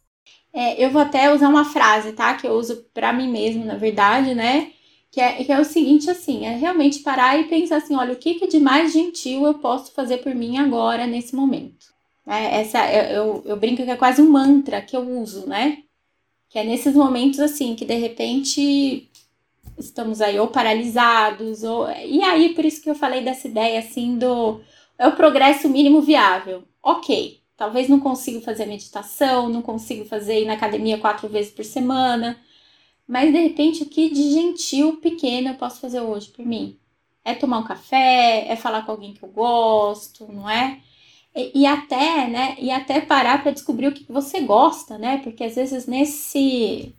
B: É, eu vou até usar uma frase, tá? Que eu uso para mim mesmo, na verdade, né? Que é, que é o seguinte, assim, é realmente parar e pensar assim, olha, o que, que de mais gentil eu posso fazer por mim agora, nesse momento? É, essa, eu, eu brinco que é quase um mantra que eu uso, né? Que é nesses momentos, assim, que de repente estamos aí ou paralisados, ou... E aí, por isso que eu falei dessa ideia, assim, do... É o progresso mínimo viável. Ok, talvez não consiga fazer meditação, não consigo fazer ir na academia quatro vezes por semana, mas de repente o que de gentil pequeno eu posso fazer hoje por mim? É tomar um café, é falar com alguém que eu gosto, não é? E, e até, né? E até parar para descobrir o que você gosta, né? Porque às vezes nesse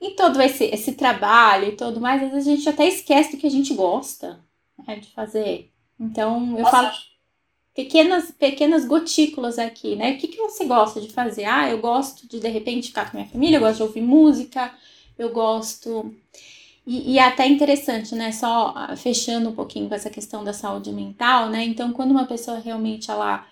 B: em todo esse, esse trabalho e tudo mais, às vezes a gente até esquece do que a gente gosta né, de fazer. Então, eu Nossa. falo pequenas, pequenas gotículas aqui, né? O que, que você gosta de fazer? Ah, eu gosto de, de repente, ficar com minha família, eu gosto de ouvir música, eu gosto. E, e é até interessante, né? Só ah, fechando um pouquinho com essa questão da saúde mental, né? Então, quando uma pessoa realmente ela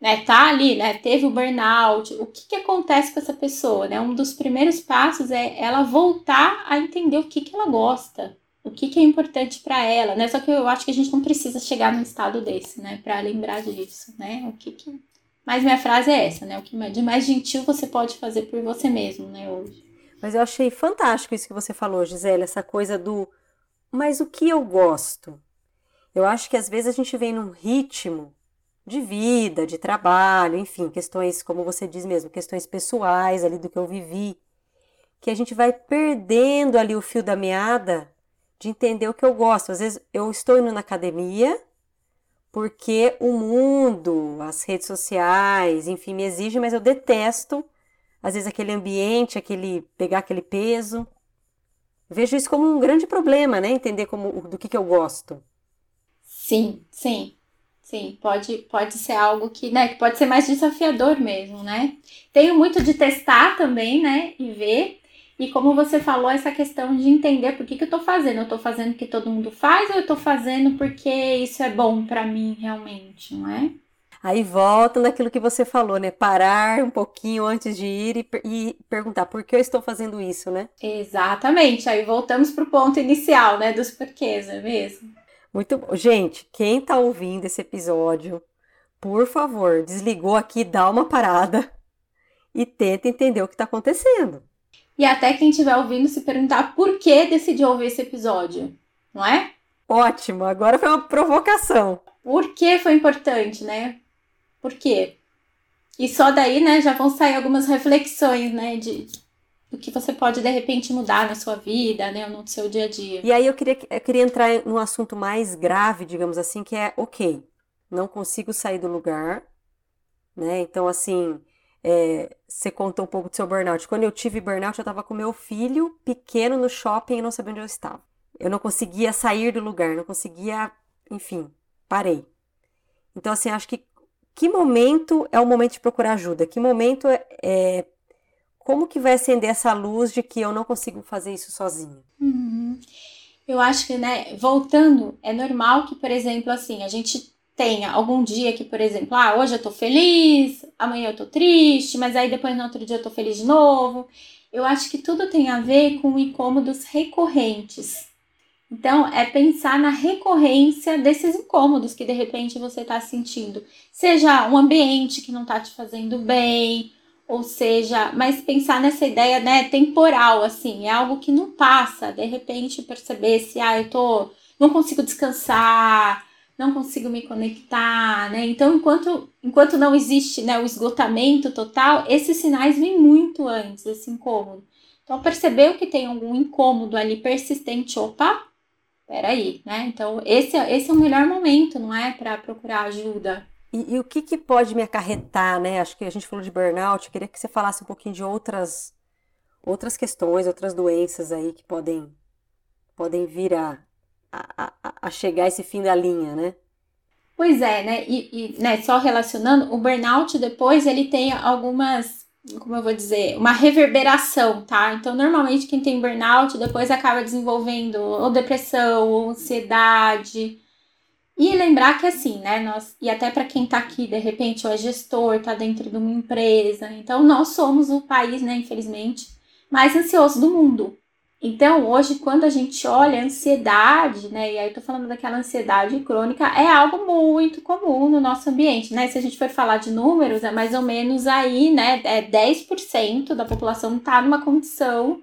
B: né, tá ali, né, teve o burnout, o que, que acontece com essa pessoa, né? Um dos primeiros passos é ela voltar a entender o que, que ela gosta, o que, que é importante para ela, né? Só que eu acho que a gente não precisa chegar num estado desse, né, para lembrar disso, né? O que que Mas minha frase é essa, né? O que de mais gentil você pode fazer por você mesmo, né, hoje.
A: Mas eu achei fantástico isso que você falou, Gisele, essa coisa do mas o que eu gosto? Eu acho que às vezes a gente vem num ritmo de vida, de trabalho, enfim, questões, como você diz mesmo, questões pessoais ali do que eu vivi, que a gente vai perdendo ali o fio da meada de entender o que eu gosto. Às vezes eu estou indo na academia porque o mundo, as redes sociais, enfim, me exigem, mas eu detesto às vezes aquele ambiente, aquele pegar aquele peso. Vejo isso como um grande problema, né? Entender como do que, que eu gosto.
B: Sim, sim. Sim, pode, pode ser algo que, né, que pode ser mais desafiador mesmo, né? Tenho muito de testar também, né, e ver. E como você falou, essa questão de entender por que, que eu tô fazendo. Eu tô fazendo porque todo mundo faz ou eu tô fazendo porque isso é bom para mim realmente, não é?
A: Aí volta naquilo que você falou, né? Parar um pouquinho antes de ir e, e, perguntar por que eu estou fazendo isso, né?
B: Exatamente. Aí voltamos pro ponto inicial, né? Dos porquês, não é mesmo?
A: Muito bom. Gente, quem tá ouvindo esse episódio, por favor, desligou aqui, dá uma parada e tenta entender o que tá acontecendo.
B: E até quem estiver ouvindo se perguntar por que decidiu ouvir esse episódio, não é?
A: Ótimo, agora foi uma provocação.
B: Por que foi importante, né? Por quê? E só daí, né, já vão sair algumas reflexões, né, de do que você pode de repente mudar na sua vida, né, no seu dia a dia.
A: E aí eu queria, eu queria entrar num assunto mais grave, digamos assim, que é, ok, não consigo sair do lugar, né? Então, assim, é, você contou um pouco do seu burnout. Quando eu tive burnout, eu estava com meu filho pequeno no shopping e não sabia onde eu estava. Eu não conseguia sair do lugar, não conseguia, enfim, parei. Então, assim, acho que que momento é o momento de procurar ajuda? Que momento é, é como que vai acender essa luz de que eu não consigo fazer isso sozinho?
B: Uhum. Eu acho que, né, voltando, é normal que, por exemplo, assim, a gente tenha algum dia que, por exemplo, ah, hoje eu tô feliz, amanhã eu tô triste, mas aí depois no outro dia eu tô feliz de novo. Eu acho que tudo tem a ver com incômodos recorrentes. Então, é pensar na recorrência desses incômodos que de repente você está sentindo. Seja um ambiente que não está te fazendo bem, ou seja, mas pensar nessa ideia, né, temporal, assim, é algo que não passa, de repente perceber se, ah, eu tô, não consigo descansar, não consigo me conectar, né, então enquanto, enquanto não existe, né, o esgotamento total, esses sinais vêm muito antes, esse incômodo. Então, percebeu que tem algum incômodo ali persistente, opa, peraí, né, então esse, esse é o melhor momento, não é, para procurar ajuda,
A: e, e, o que, que pode me acarretar, né? Acho que a gente falou de burnout, eu queria que você falasse um pouquinho de outras, outras questões, outras doenças aí que podem, podem vir a, a, a chegar a esse fim da linha, né?
B: Pois é, né? E, e né, só relacionando, o burnout depois ele tem algumas como eu vou dizer, uma reverberação, tá? Então, normalmente quem tem burnout depois acaba desenvolvendo ou depressão, ou ansiedade. E lembrar que assim, né, nós, e até para quem tá aqui, de repente, ou é gestor, tá dentro de uma empresa, então nós somos o país, né, infelizmente, mais ansioso do mundo. Então, hoje, quando a gente olha a ansiedade, né, e aí eu tô falando daquela ansiedade crônica, é algo muito comum no nosso ambiente, né? Se a gente for falar de números, é mais ou menos aí, né, é 10% da população tá numa condição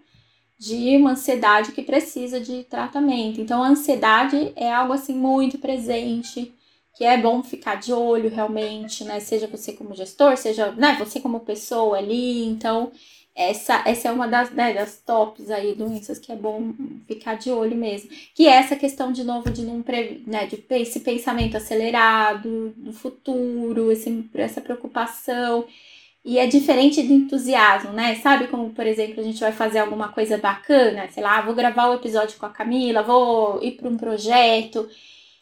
B: de uma ansiedade que precisa de tratamento. Então, a ansiedade é algo assim muito presente, que é bom ficar de olho realmente, né? Seja você como gestor, seja né, você como pessoa ali. Então, essa, essa é uma das, né, das tops aí doenças que é bom ficar de olho mesmo. Que é essa questão, de novo, de não né, de esse pensamento acelerado do futuro, esse, essa preocupação. E é diferente do entusiasmo, né? Sabe como, por exemplo, a gente vai fazer alguma coisa bacana, sei lá, vou gravar o um episódio com a Camila, vou ir para um projeto.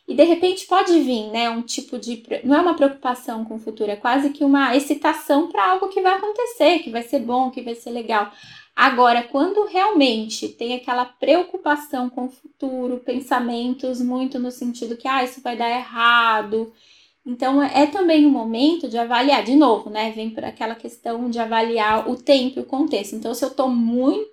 B: E de repente pode vir, né, um tipo de. Não é uma preocupação com o futuro, é quase que uma excitação para algo que vai acontecer, que vai ser bom, que vai ser legal. Agora, quando realmente tem aquela preocupação com o futuro, pensamentos muito no sentido que, ah, isso vai dar errado. Então, é também um momento de avaliar, de novo, né? Vem para aquela questão de avaliar o tempo e o contexto. Então, se eu estou muito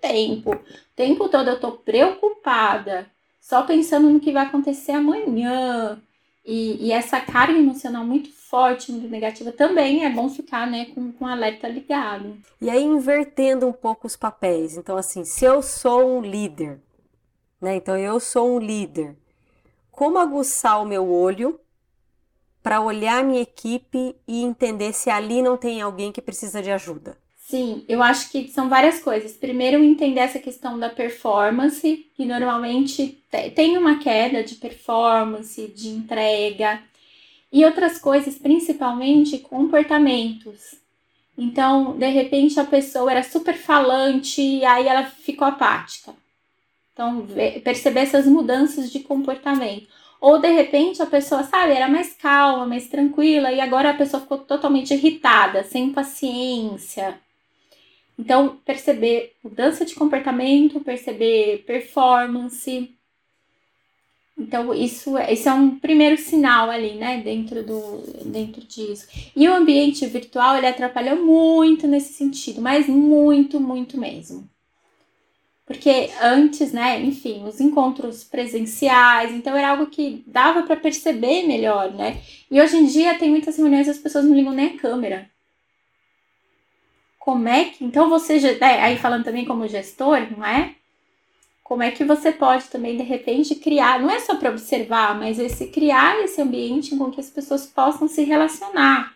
B: tempo, o tempo todo eu estou preocupada só pensando no que vai acontecer amanhã. E, e, essa carga emocional muito forte, muito negativa, também é bom ficar né, com, com o alerta ligado.
A: E aí, invertendo um pouco os papéis. Então, assim, se eu sou um líder, né? Então, eu sou um líder. Como aguçar o meu olho para olhar minha equipe e entender se ali não tem alguém que precisa de ajuda?
B: Sim, eu acho que são várias coisas. Primeiro, entender essa questão da performance, que normalmente tem uma queda de performance, de entrega, e outras coisas, principalmente comportamentos. Então, de repente, a pessoa era super falante e aí ela ficou apática. Então, perceber essas mudanças de comportamento. Ou de repente a pessoa, sabe, era mais calma, mais tranquila, e agora a pessoa ficou totalmente irritada, sem paciência. Então, perceber mudança de comportamento, perceber performance. Então, isso, é, isso é um primeiro sinal ali, né, dentro, do, dentro disso. E o ambiente virtual, ele atrapalhou muito nesse sentido, mas muito, muito mesmo. Porque antes, né, enfim, os encontros presenciais, então era algo que dava para perceber melhor, né? E hoje em dia tem muitas reuniões as pessoas não ligam nem a câmera como é que. Então você já. É, aí falando também como gestor, não é? Como é que você pode também, de repente, criar, não é só para observar, mas esse criar esse ambiente com que as pessoas possam se relacionar.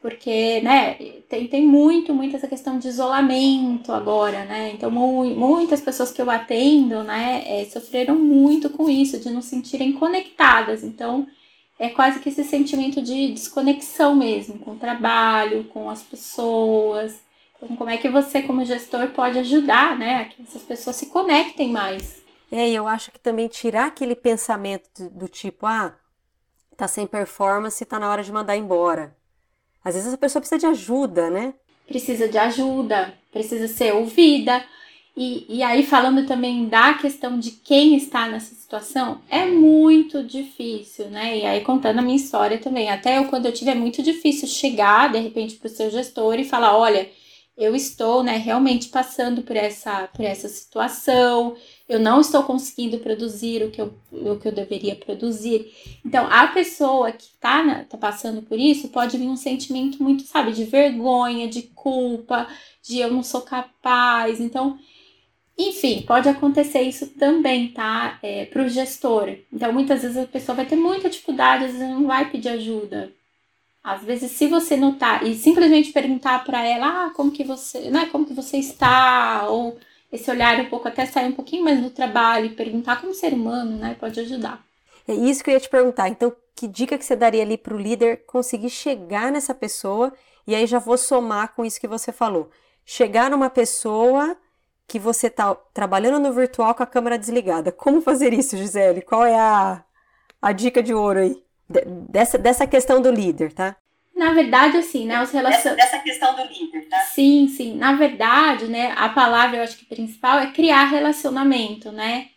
B: Porque, né, tem, tem muito, muito essa questão de isolamento agora, né? Então, mu muitas pessoas que eu atendo, né, é, sofreram muito com isso, de não se sentirem conectadas. Então, é quase que esse sentimento de desconexão mesmo com o trabalho, com as pessoas. Então, como é que você, como gestor, pode ajudar, né, a que essas pessoas se conectem mais?
A: É, eu acho que também tirar aquele pensamento do tipo, ah, tá sem performance, tá na hora de mandar embora. Às vezes a pessoa precisa de ajuda, né?
B: Precisa de ajuda, precisa ser ouvida, e, e aí, falando também da questão de quem está nessa situação, é muito difícil, né? E aí, contando a minha história também. Até eu, quando eu tive, é muito difícil chegar, de repente, para o seu gestor e falar: olha, eu estou, né, realmente passando por essa, por essa situação, eu não estou conseguindo produzir o que eu, o que eu deveria produzir. Então, a pessoa que está né, tá passando por isso pode vir um sentimento muito, sabe, de vergonha, de culpa, de eu não sou capaz. Então, enfim, pode acontecer isso também, tá? É, para o gestor. Então, muitas vezes a pessoa vai ter muita dificuldade, às vezes não vai pedir ajuda. Às vezes, se você notar e simplesmente perguntar para ela, ah, como que você, né, como que você está, ou esse olhar um pouco até sair um pouquinho mais do trabalho e perguntar como ser humano, né, pode ajudar.
A: É isso que eu ia te perguntar. Então, que dica que você daria ali para o líder conseguir chegar nessa pessoa? E aí já vou somar com isso que você falou. Chegar numa pessoa que você está trabalhando no virtual com a câmera desligada. Como fazer isso, Gisele? Qual é a, a dica de ouro aí? Dessa, dessa questão do líder, tá?
B: Na verdade, assim, né, os
C: relacionamentos... Dessa questão do líder, tá?
B: Sim, sim. Na verdade, né, a palavra, eu acho que principal é criar relacionamento, né?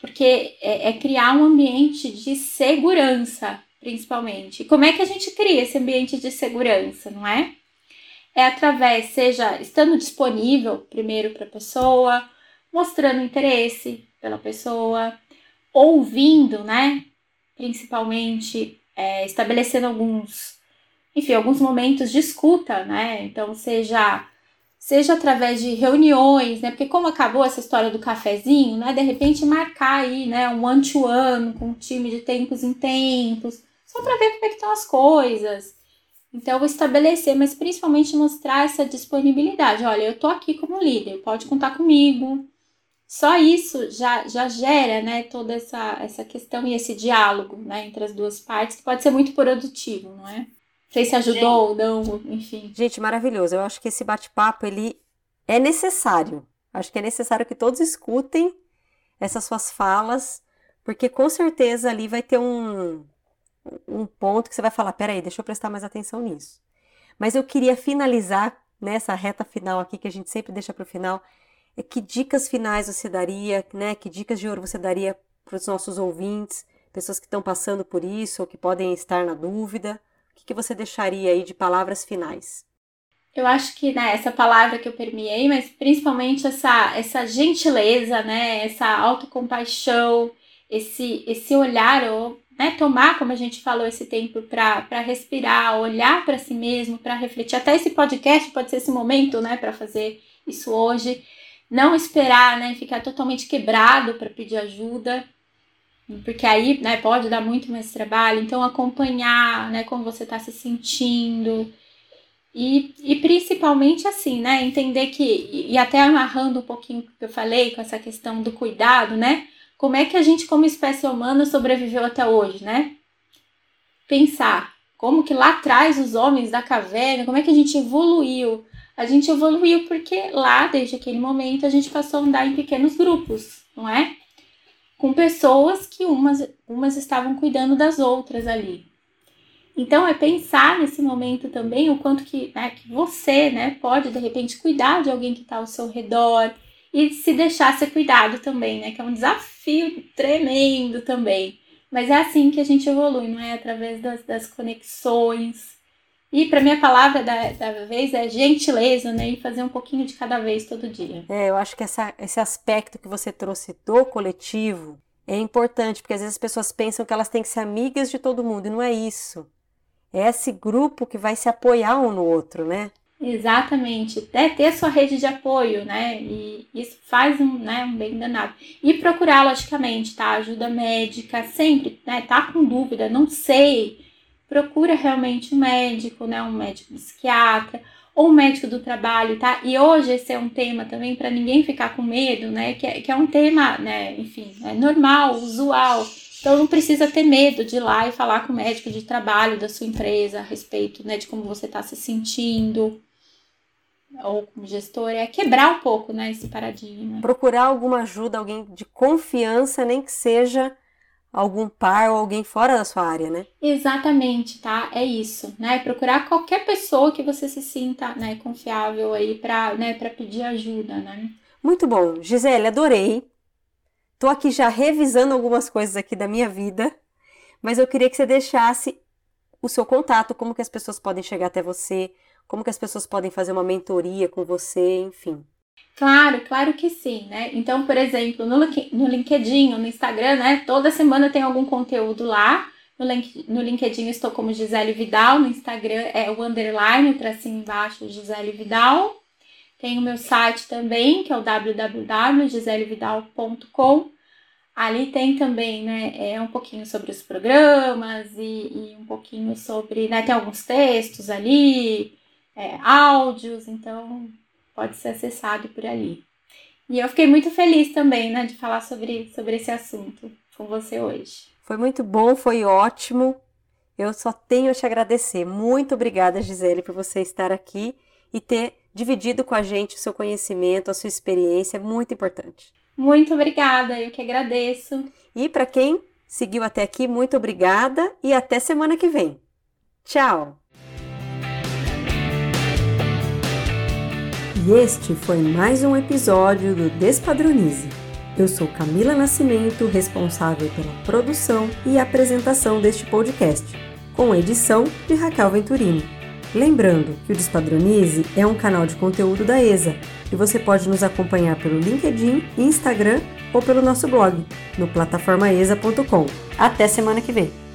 B: Porque é, é criar um ambiente de segurança, principalmente. E como é que a gente cria esse ambiente de segurança, não é? É através, seja estando disponível primeiro para a pessoa, mostrando interesse pela pessoa, ouvindo, né? Principalmente é, estabelecendo alguns enfim, alguns momentos de escuta, né? Então, seja seja através de reuniões, né? Porque como acabou essa história do cafezinho, né? De repente marcar aí, né, um one-to-one com um time de tempos em tempos, só para ver como é que estão as coisas. Então, estabelecer, mas principalmente mostrar essa disponibilidade. Olha, eu tô aqui como líder, pode contar comigo. Só isso já, já gera, né, toda essa, essa questão e esse diálogo, né, entre as duas partes, que pode ser muito produtivo, não é? sei se ajudou ou não, enfim.
A: Gente, maravilhoso. Eu acho que esse bate-papo ele é necessário. Acho que é necessário que todos escutem essas suas falas, porque com certeza ali vai ter um, um ponto que você vai falar: peraí, deixa eu prestar mais atenção nisso. Mas eu queria finalizar nessa reta final aqui, que a gente sempre deixa para o final, que dicas finais você daria, né? Que dicas de ouro você daria para os nossos ouvintes, pessoas que estão passando por isso ou que podem estar na dúvida que, que você deixaria aí de palavras finais?
B: Eu acho que né, essa palavra que eu permeei, mas principalmente essa, essa gentileza, né, essa autocompaixão, esse, esse olhar, ou, né, tomar, como a gente falou, esse tempo para respirar, olhar para si mesmo, para refletir. Até esse podcast pode ser esse momento né, para fazer isso hoje. Não esperar né, ficar totalmente quebrado para pedir ajuda porque aí né, pode dar muito mais trabalho. Então, acompanhar né, como você está se sentindo. E, e principalmente assim, né? Entender que, e até amarrando um pouquinho que eu falei com essa questão do cuidado, né? Como é que a gente, como espécie humana, sobreviveu até hoje, né? Pensar como que lá atrás os homens da caverna, como é que a gente evoluiu? A gente evoluiu porque lá, desde aquele momento, a gente passou a andar em pequenos grupos, não é? com pessoas que umas, umas estavam cuidando das outras ali. Então é pensar nesse momento também o quanto que, né, que você né, pode de repente cuidar de alguém que está ao seu redor e se deixar ser cuidado também, né? Que é um desafio tremendo também. Mas é assim que a gente evolui, não é? Através das, das conexões. E para mim a palavra da, da vez é gentileza, né? E fazer um pouquinho de cada vez todo dia.
A: É, eu acho que essa, esse aspecto que você trouxe do coletivo é importante, porque às vezes as pessoas pensam que elas têm que ser amigas de todo mundo, e não é isso. É esse grupo que vai se apoiar um no outro, né?
B: Exatamente, é ter sua rede de apoio, né? E isso faz um, né, um bem danado. E procurar, logicamente, tá? Ajuda médica, sempre, né? Tá com dúvida, não sei procura realmente um médico, né, um médico psiquiatra ou um médico do trabalho, tá? E hoje esse é um tema também para ninguém ficar com medo, né? Que é, que é um tema, né, enfim, é normal, usual. Então não precisa ter medo de ir lá e falar com o médico de trabalho da sua empresa a respeito, né, de como você está se sentindo ou como gestor, é quebrar um pouco, né, esse paradigma.
A: Procurar alguma ajuda, alguém de confiança, nem que seja algum par ou alguém fora da sua área, né?
B: Exatamente, tá? É isso, né? Procurar qualquer pessoa que você se sinta, né, confiável aí para, né, para pedir ajuda, né?
A: Muito bom, Gisele, adorei. Tô aqui já revisando algumas coisas aqui da minha vida, mas eu queria que você deixasse o seu contato, como que as pessoas podem chegar até você, como que as pessoas podem fazer uma mentoria com você, enfim.
B: Claro, claro que sim, né? Então, por exemplo, no, LinkedIn, no Instagram, né? Toda semana tem algum conteúdo lá. No, link, no LinkedIn estou como Gisele Vidal, no Instagram é o underline, o tracinho embaixo, Gisele Vidal. Tem o meu site também, que é o www.giselevidal.com. Ali tem também, né, é um pouquinho sobre os programas e, e um pouquinho sobre, né, tem alguns textos ali, é, áudios, então pode ser acessado por ali. E eu fiquei muito feliz também, né, de falar sobre, sobre esse assunto com você hoje.
A: Foi muito bom, foi ótimo. Eu só tenho a te agradecer. Muito obrigada, Gisele, por você estar aqui e ter dividido com a gente o seu conhecimento, a sua experiência, é muito importante.
B: Muito obrigada, eu que agradeço.
A: E para quem seguiu até aqui, muito obrigada e até semana que vem. Tchau! E este foi mais um episódio do Despadronize. Eu sou Camila Nascimento, responsável pela produção e apresentação deste podcast, com edição de Raquel Venturini. Lembrando que o Despadronize é um canal de conteúdo da ESA e você pode nos acompanhar pelo LinkedIn, Instagram ou pelo nosso blog no plataformaesa.com. Até semana que vem!